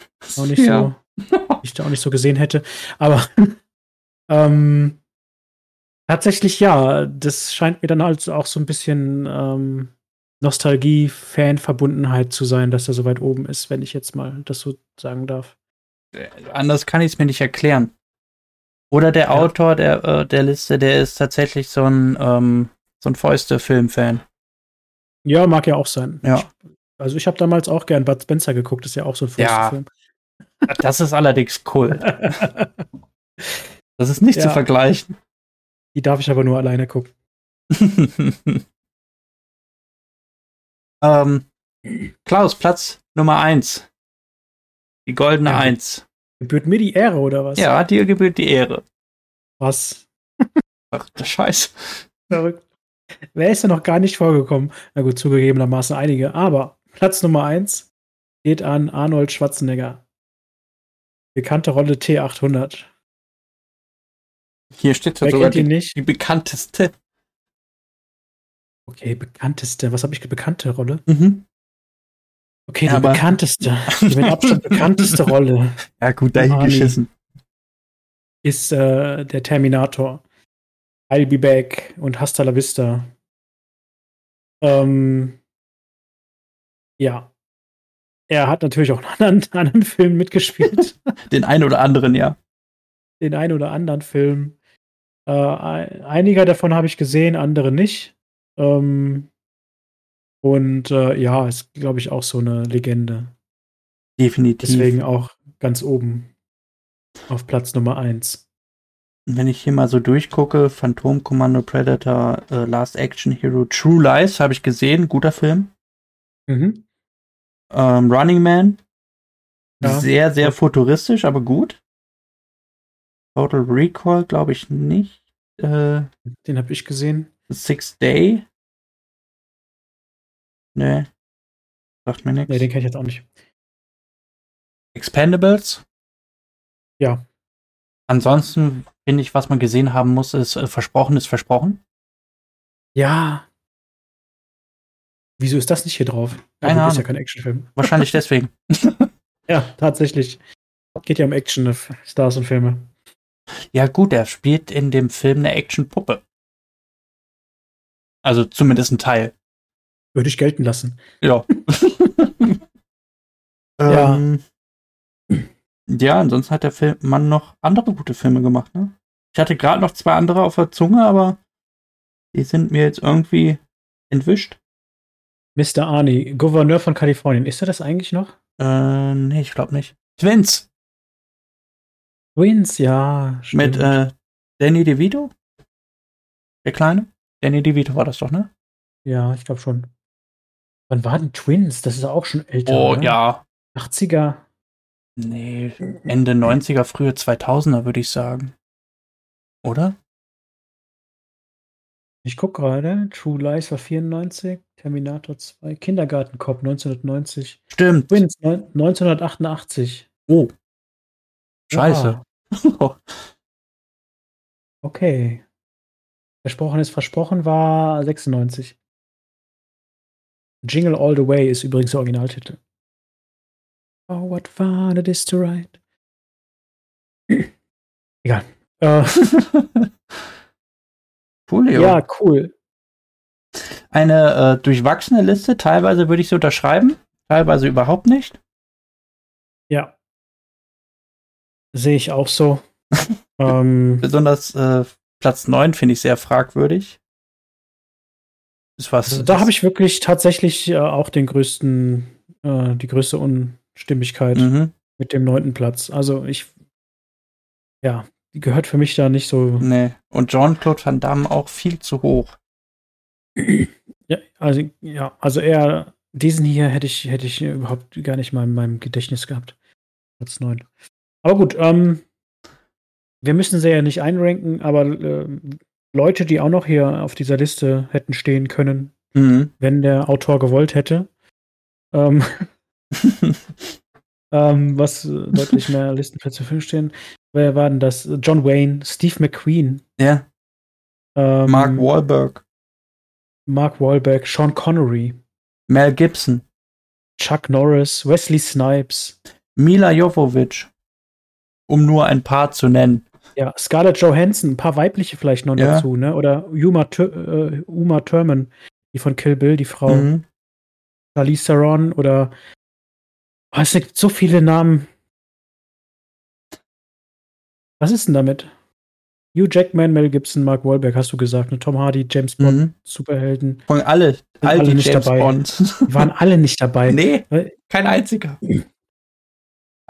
S2: auch nicht
S1: Ja.
S2: so, ich da auch nicht so gesehen hätte. Aber ähm, tatsächlich ja, das scheint mir dann halt auch so ein bisschen ähm, Nostalgie, Fanverbundenheit zu sein, dass er so weit oben ist, wenn ich jetzt mal das so sagen darf.
S1: Äh, Anders kann ich es mir nicht erklären. Oder der
S2: ja.
S1: Autor der, äh, der Liste, der ist tatsächlich so ein, ähm, so ein Fäuste-Film-Fan.
S2: Ja, mag ja auch sein.
S1: Ja.
S2: Ich, also ich habe damals auch gern Bud Spencer geguckt, ist ja auch so ein
S1: Fäuste-Film.
S2: Ja.
S1: Das ist allerdings cool. das ist nicht
S2: ja.
S1: zu vergleichen.
S2: Die darf ich aber nur alleine gucken.
S1: ähm, Klaus, Platz Nummer 1. Die goldene 1.
S2: Gebührt mir die Ehre oder was?
S1: Ja, dir gebührt die Ehre.
S2: Was?
S1: Ach, der Scheiß.
S2: Verrückt. Wer ist denn noch gar nicht vorgekommen? Na gut, zugegebenermaßen einige. Aber Platz Nummer eins geht an Arnold Schwarzenegger. Bekannte Rolle T800.
S1: Hier steht ja sogar die,
S2: nicht?
S1: die bekannteste.
S2: Okay, bekannteste. Was habe ich? Bekannte Rolle?
S1: Mhm.
S2: Okay,
S1: Ja,
S2: die
S1: aber-
S2: bekannteste. Die mit Abstand bekannteste Rolle
S1: Ja, gut, dahin geschissen.
S2: ist äh, der Terminator. I'll Be Back und Hasta la Vista. Ähm, ja. Er hat natürlich auch in anderen, anderen Filmen mitgespielt.
S1: Den einen oder anderen, ja.
S2: Den einen oder anderen Film. Äh, einiger davon habe ich gesehen, andere nicht. Ähm, und äh, ja, ist, glaube ich, auch so eine Legende.
S1: Definitiv.
S2: Deswegen auch ganz oben auf Platz Nummer 1.
S1: Wenn ich hier mal so durchgucke, Phantom Commando Predator, äh, Last Action Hero, True Lies habe ich gesehen, guter Film.
S2: Mhm.
S1: Ähm, Running Man,
S2: Ja.
S1: sehr, sehr futuristisch, aber gut. Total Recall glaube ich nicht. Äh,
S2: Den habe ich gesehen.
S1: Six Day. Nee. Sagt mir nichts.
S2: Nee, den kenne ich jetzt auch nicht.
S1: Expendables.
S2: Ja.
S1: Ansonsten finde ich, was man gesehen haben muss, ist äh, Versprochen ist Versprochen.
S2: Ja. Wieso ist das nicht hier drauf?
S1: Keine
S2: Ja, gut, Ist ja
S1: Ahnung.
S2: kein Actionfilm.
S1: Wahrscheinlich deswegen.
S2: Ja, tatsächlich. Geht ja um Action, ne, Stars und Filme.
S1: Ja, gut, er spielt in dem Film eine Actionpuppe. Also zumindest ein Teil.
S2: Würde ich gelten lassen.
S1: Ja.
S2: Ja.
S1: ähm, ja, ansonsten hat der Film Mann noch andere gute Filme gemacht, ne? Ich hatte gerade noch zwei andere auf der Zunge, aber die sind mir jetzt irgendwie entwischt.
S2: Mr. Arnie, Gouverneur von Kalifornien. Ist er das eigentlich noch?
S1: Äh, nee, ich glaube nicht. Twins
S2: Twins, ja.
S1: mit
S2: stimmt.
S1: äh, Danny DeVito? Der Kleine? Danny DeVito war das doch, ne?
S2: ja, ich glaube schon. Wann waren Twins? Das ist auch schon älter.
S1: Oh,
S2: oder?
S1: ja.
S2: 80er.
S1: Nee, Ende 90er, frühe 2000er, würde ich sagen. Oder?
S2: Ich gucke gerade. True Lies war 94. Terminator 2. Kindergarten Cop 1990.
S1: Stimmt.
S2: Twins neun- 1988.
S1: Oh. Scheiße.
S2: Ah, okay. Versprochen ist versprochen war 96. Jingle All the Way ist übrigens der Originaltitel. Oh, what fun it is to ride. Egal. Äh,
S1: Coolio.
S2: ja, cool.
S1: Eine äh, durchwachsene Liste, teilweise würde ich sie unterschreiben, teilweise überhaupt nicht.
S2: Ja. Sehe ich auch so. ähm,
S1: Besonders äh, Platz 9 finde ich sehr fragwürdig. Ist was.
S2: also da habe ich wirklich tatsächlich äh, auch den größten, äh, die größte Unstimmigkeit
S1: Mhm.
S2: mit dem neunten Platz. Also ich, ja, die gehört für mich da nicht so.
S1: Nee. Und Jean-Claude Van Damme auch viel zu hoch.
S2: Ja, also, ja, also eher diesen hier hätte ich, hätte ich überhaupt gar nicht mal in meinem Gedächtnis gehabt. Platz 9. Aber gut, ähm, wir müssen sie ja nicht einranken, aber ähm, Leute, die auch noch hier auf dieser Liste hätten stehen können,
S1: Mhm.
S2: wenn der Autor gewollt hätte. Ähm, ähm, was äh, deutlich mehr Listenplätze für stehen. Wer war denn das? John Wayne, Steve McQueen,
S1: ja.
S2: ähm,
S1: Mark Wahlberg,
S2: Mark Wahlberg, Sean Connery,
S1: Mel Gibson,
S2: Chuck Norris, Wesley Snipes,
S1: Mila Jovovich, um nur ein paar zu nennen.
S2: Ja, Scarlett Johansson, ein paar weibliche vielleicht noch
S1: Ja.
S2: dazu, ne? Oder Uma, äh, Uma Thurman, die von Kill Bill, die Frau,
S1: Mhm.
S2: Charlize Theron oder oh, es gibt so viele Namen. Was ist denn damit? Hugh Jackman, Mel Gibson, Mark Wahlberg, hast du gesagt, ne? Tom Hardy, James Bond,
S1: Mhm.
S2: Superhelden.
S1: Von alle, all
S2: alle
S1: die
S2: nicht
S1: James
S2: dabei.
S1: Bond.
S2: Die waren alle nicht dabei.
S1: nee,
S2: Weil-
S1: kein einziger.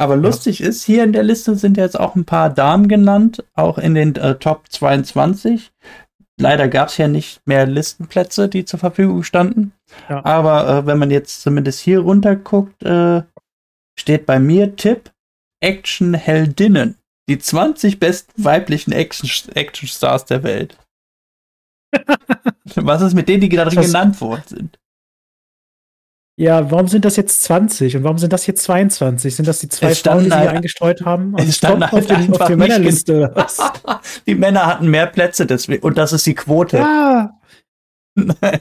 S1: Aber lustig ist, hier in der Liste sind jetzt auch ein paar Damen genannt, auch in den äh, Top 22. Leider gab es ja nicht mehr Listenplätze, die zur Verfügung standen.
S2: Ja.
S1: Aber äh, wenn man jetzt zumindest hier runter guckt, äh, steht bei mir Tipp Action-Heldinnen. Die 20 besten weiblichen Action- Action-Stars der Welt. Was ist mit denen, die
S2: Das-
S1: genannt worden sind?
S2: Ja, warum sind das jetzt 20 und warum sind das jetzt 22? Sind das die zwei
S1: Es
S2: Frauen, die sie
S1: halt-
S2: eingestreut haben?
S1: es
S2: Also
S1: standen
S2: Stopp auf,
S1: halt
S2: den, auf die Männerliste. oder was?
S1: die Männer hatten mehr Plätze deswegen. Und das ist die Quote.
S2: Ja.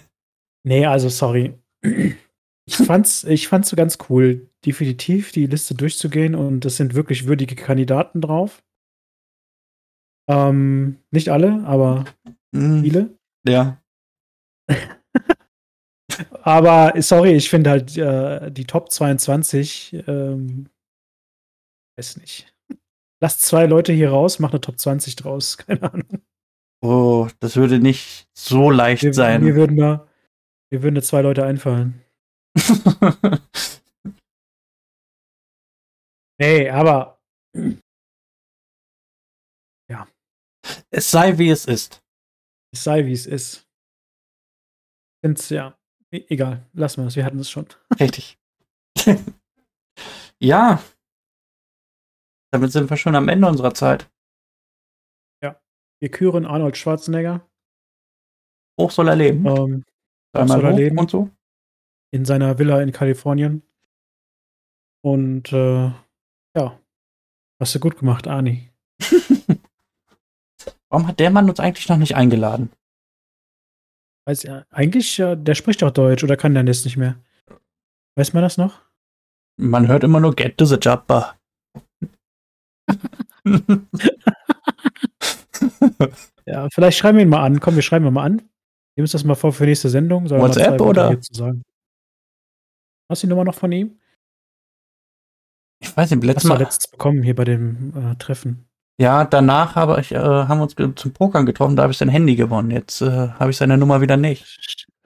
S2: Nee, also sorry. Ich fand's, ich fand's so ganz cool, definitiv die Liste durchzugehen und es sind wirklich würdige Kandidaten drauf. Ähm, nicht alle, aber
S1: Hm,
S2: Viele.
S1: ja.
S2: Aber sorry, ich finde halt äh, die Top 22, ähm, weiß nicht. Lass zwei Leute hier raus, mach eine Top 20 draus. Keine Ahnung.
S1: Oh, das würde nicht so leicht
S2: Mir,
S1: sein.
S2: mir würden da, mir würden da zwei Leute einfallen. Nee, aber
S1: es sei wie es ist.
S2: es sei wie es ist. Find's, ja. E egal, lassen wir es, wir hatten es schon.
S1: Richtig. ja. Damit sind wir schon am Ende unserer Zeit.
S2: Wir küren Arnold Schwarzenegger
S1: Hoch soll er leben.
S2: ähm,
S1: Dreimal
S2: soll er leben.
S1: und so.
S2: in seiner Villa in Kalifornien. Und äh, ja, hast du gut gemacht, Ani.
S1: Warum hat der Mann uns eigentlich noch nicht eingeladen?
S2: Weiß eigentlich, der spricht doch Deutsch oder kann der das nicht mehr? Weiß man das noch?
S1: Man hört immer nur Get to the Jabba.
S2: Ja, vielleicht schreiben wir ihn mal an. Komm, wir schreiben ihn mal an. Nehmen uns das mal vor für nächste Sendung. Soll
S1: WhatsApp oder?
S2: Hast du die Nummer noch von ihm?
S1: ich weiß nicht, letztes
S2: Hast du
S1: Mal.
S2: letztens bekommen hier bei dem äh, Treffen.
S1: Ja, danach habe ich, äh, haben wir uns zum Pokern getroffen, da habe ich sein Handy gewonnen. Jetzt äh, habe ich seine Nummer wieder nicht.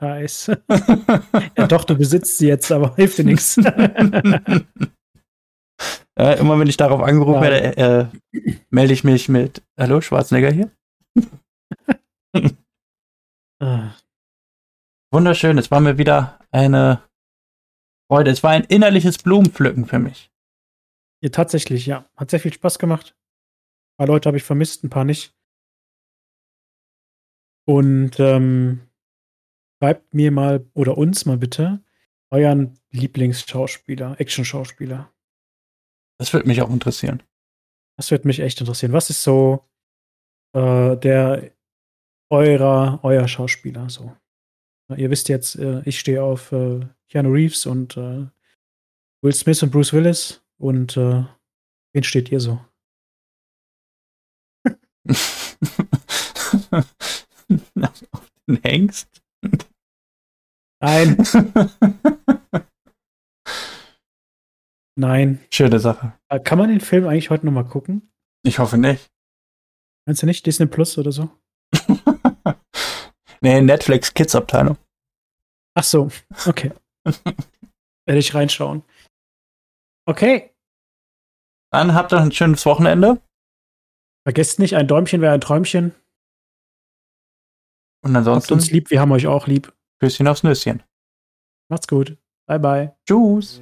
S2: Scheiße. ja, doch, du besitzt sie jetzt, aber hilft dir nichts.
S1: Ja, immer wenn ich darauf angerufen
S2: Ja.
S1: werde, äh, melde ich mich mit Hallo, Schwarzenegger hier. Wunderschön, es war mir wieder eine Freude. Es war ein innerliches Blumenpflücken für mich.
S2: ja, tatsächlich, ja. Hat sehr viel Spaß gemacht. Ein paar Leute habe ich vermisst, ein paar nicht. Und ähm, schreibt mir mal oder uns mal bitte euren Lieblingsschauspieler, Action-Schauspieler.
S1: Das würde mich auch interessieren.
S2: Das würde mich echt interessieren. Was ist so äh, der eurer, euer Schauspieler so? Ihr wisst jetzt, äh, ich stehe auf äh, Keanu Reeves und äh, Will Smith und Bruce Willis. Und äh, wen steht ihr so?
S1: Auf den Hengst?
S2: Nein, nein.
S1: Schöne Sache.
S2: Äh, Kann man den Film eigentlich heute noch mal gucken?
S1: Ich hoffe nicht.
S2: Meinst du nicht? Disney Plus oder so?
S1: nee, Netflix Kids Abteilung.
S2: Ach so, okay. Werde ich reinschauen. Okay.
S1: Dann habt ihr ein schönes Wochenende
S2: Vergesst nicht, ein Däumchen wäre ein Träumchen.
S1: und
S2: Habt
S1: ansonsten
S2: uns lieb, wir haben euch auch lieb.
S1: Küsschen aufs Nüsschen.
S2: Macht's gut. Bye, bye.
S1: Tschüss.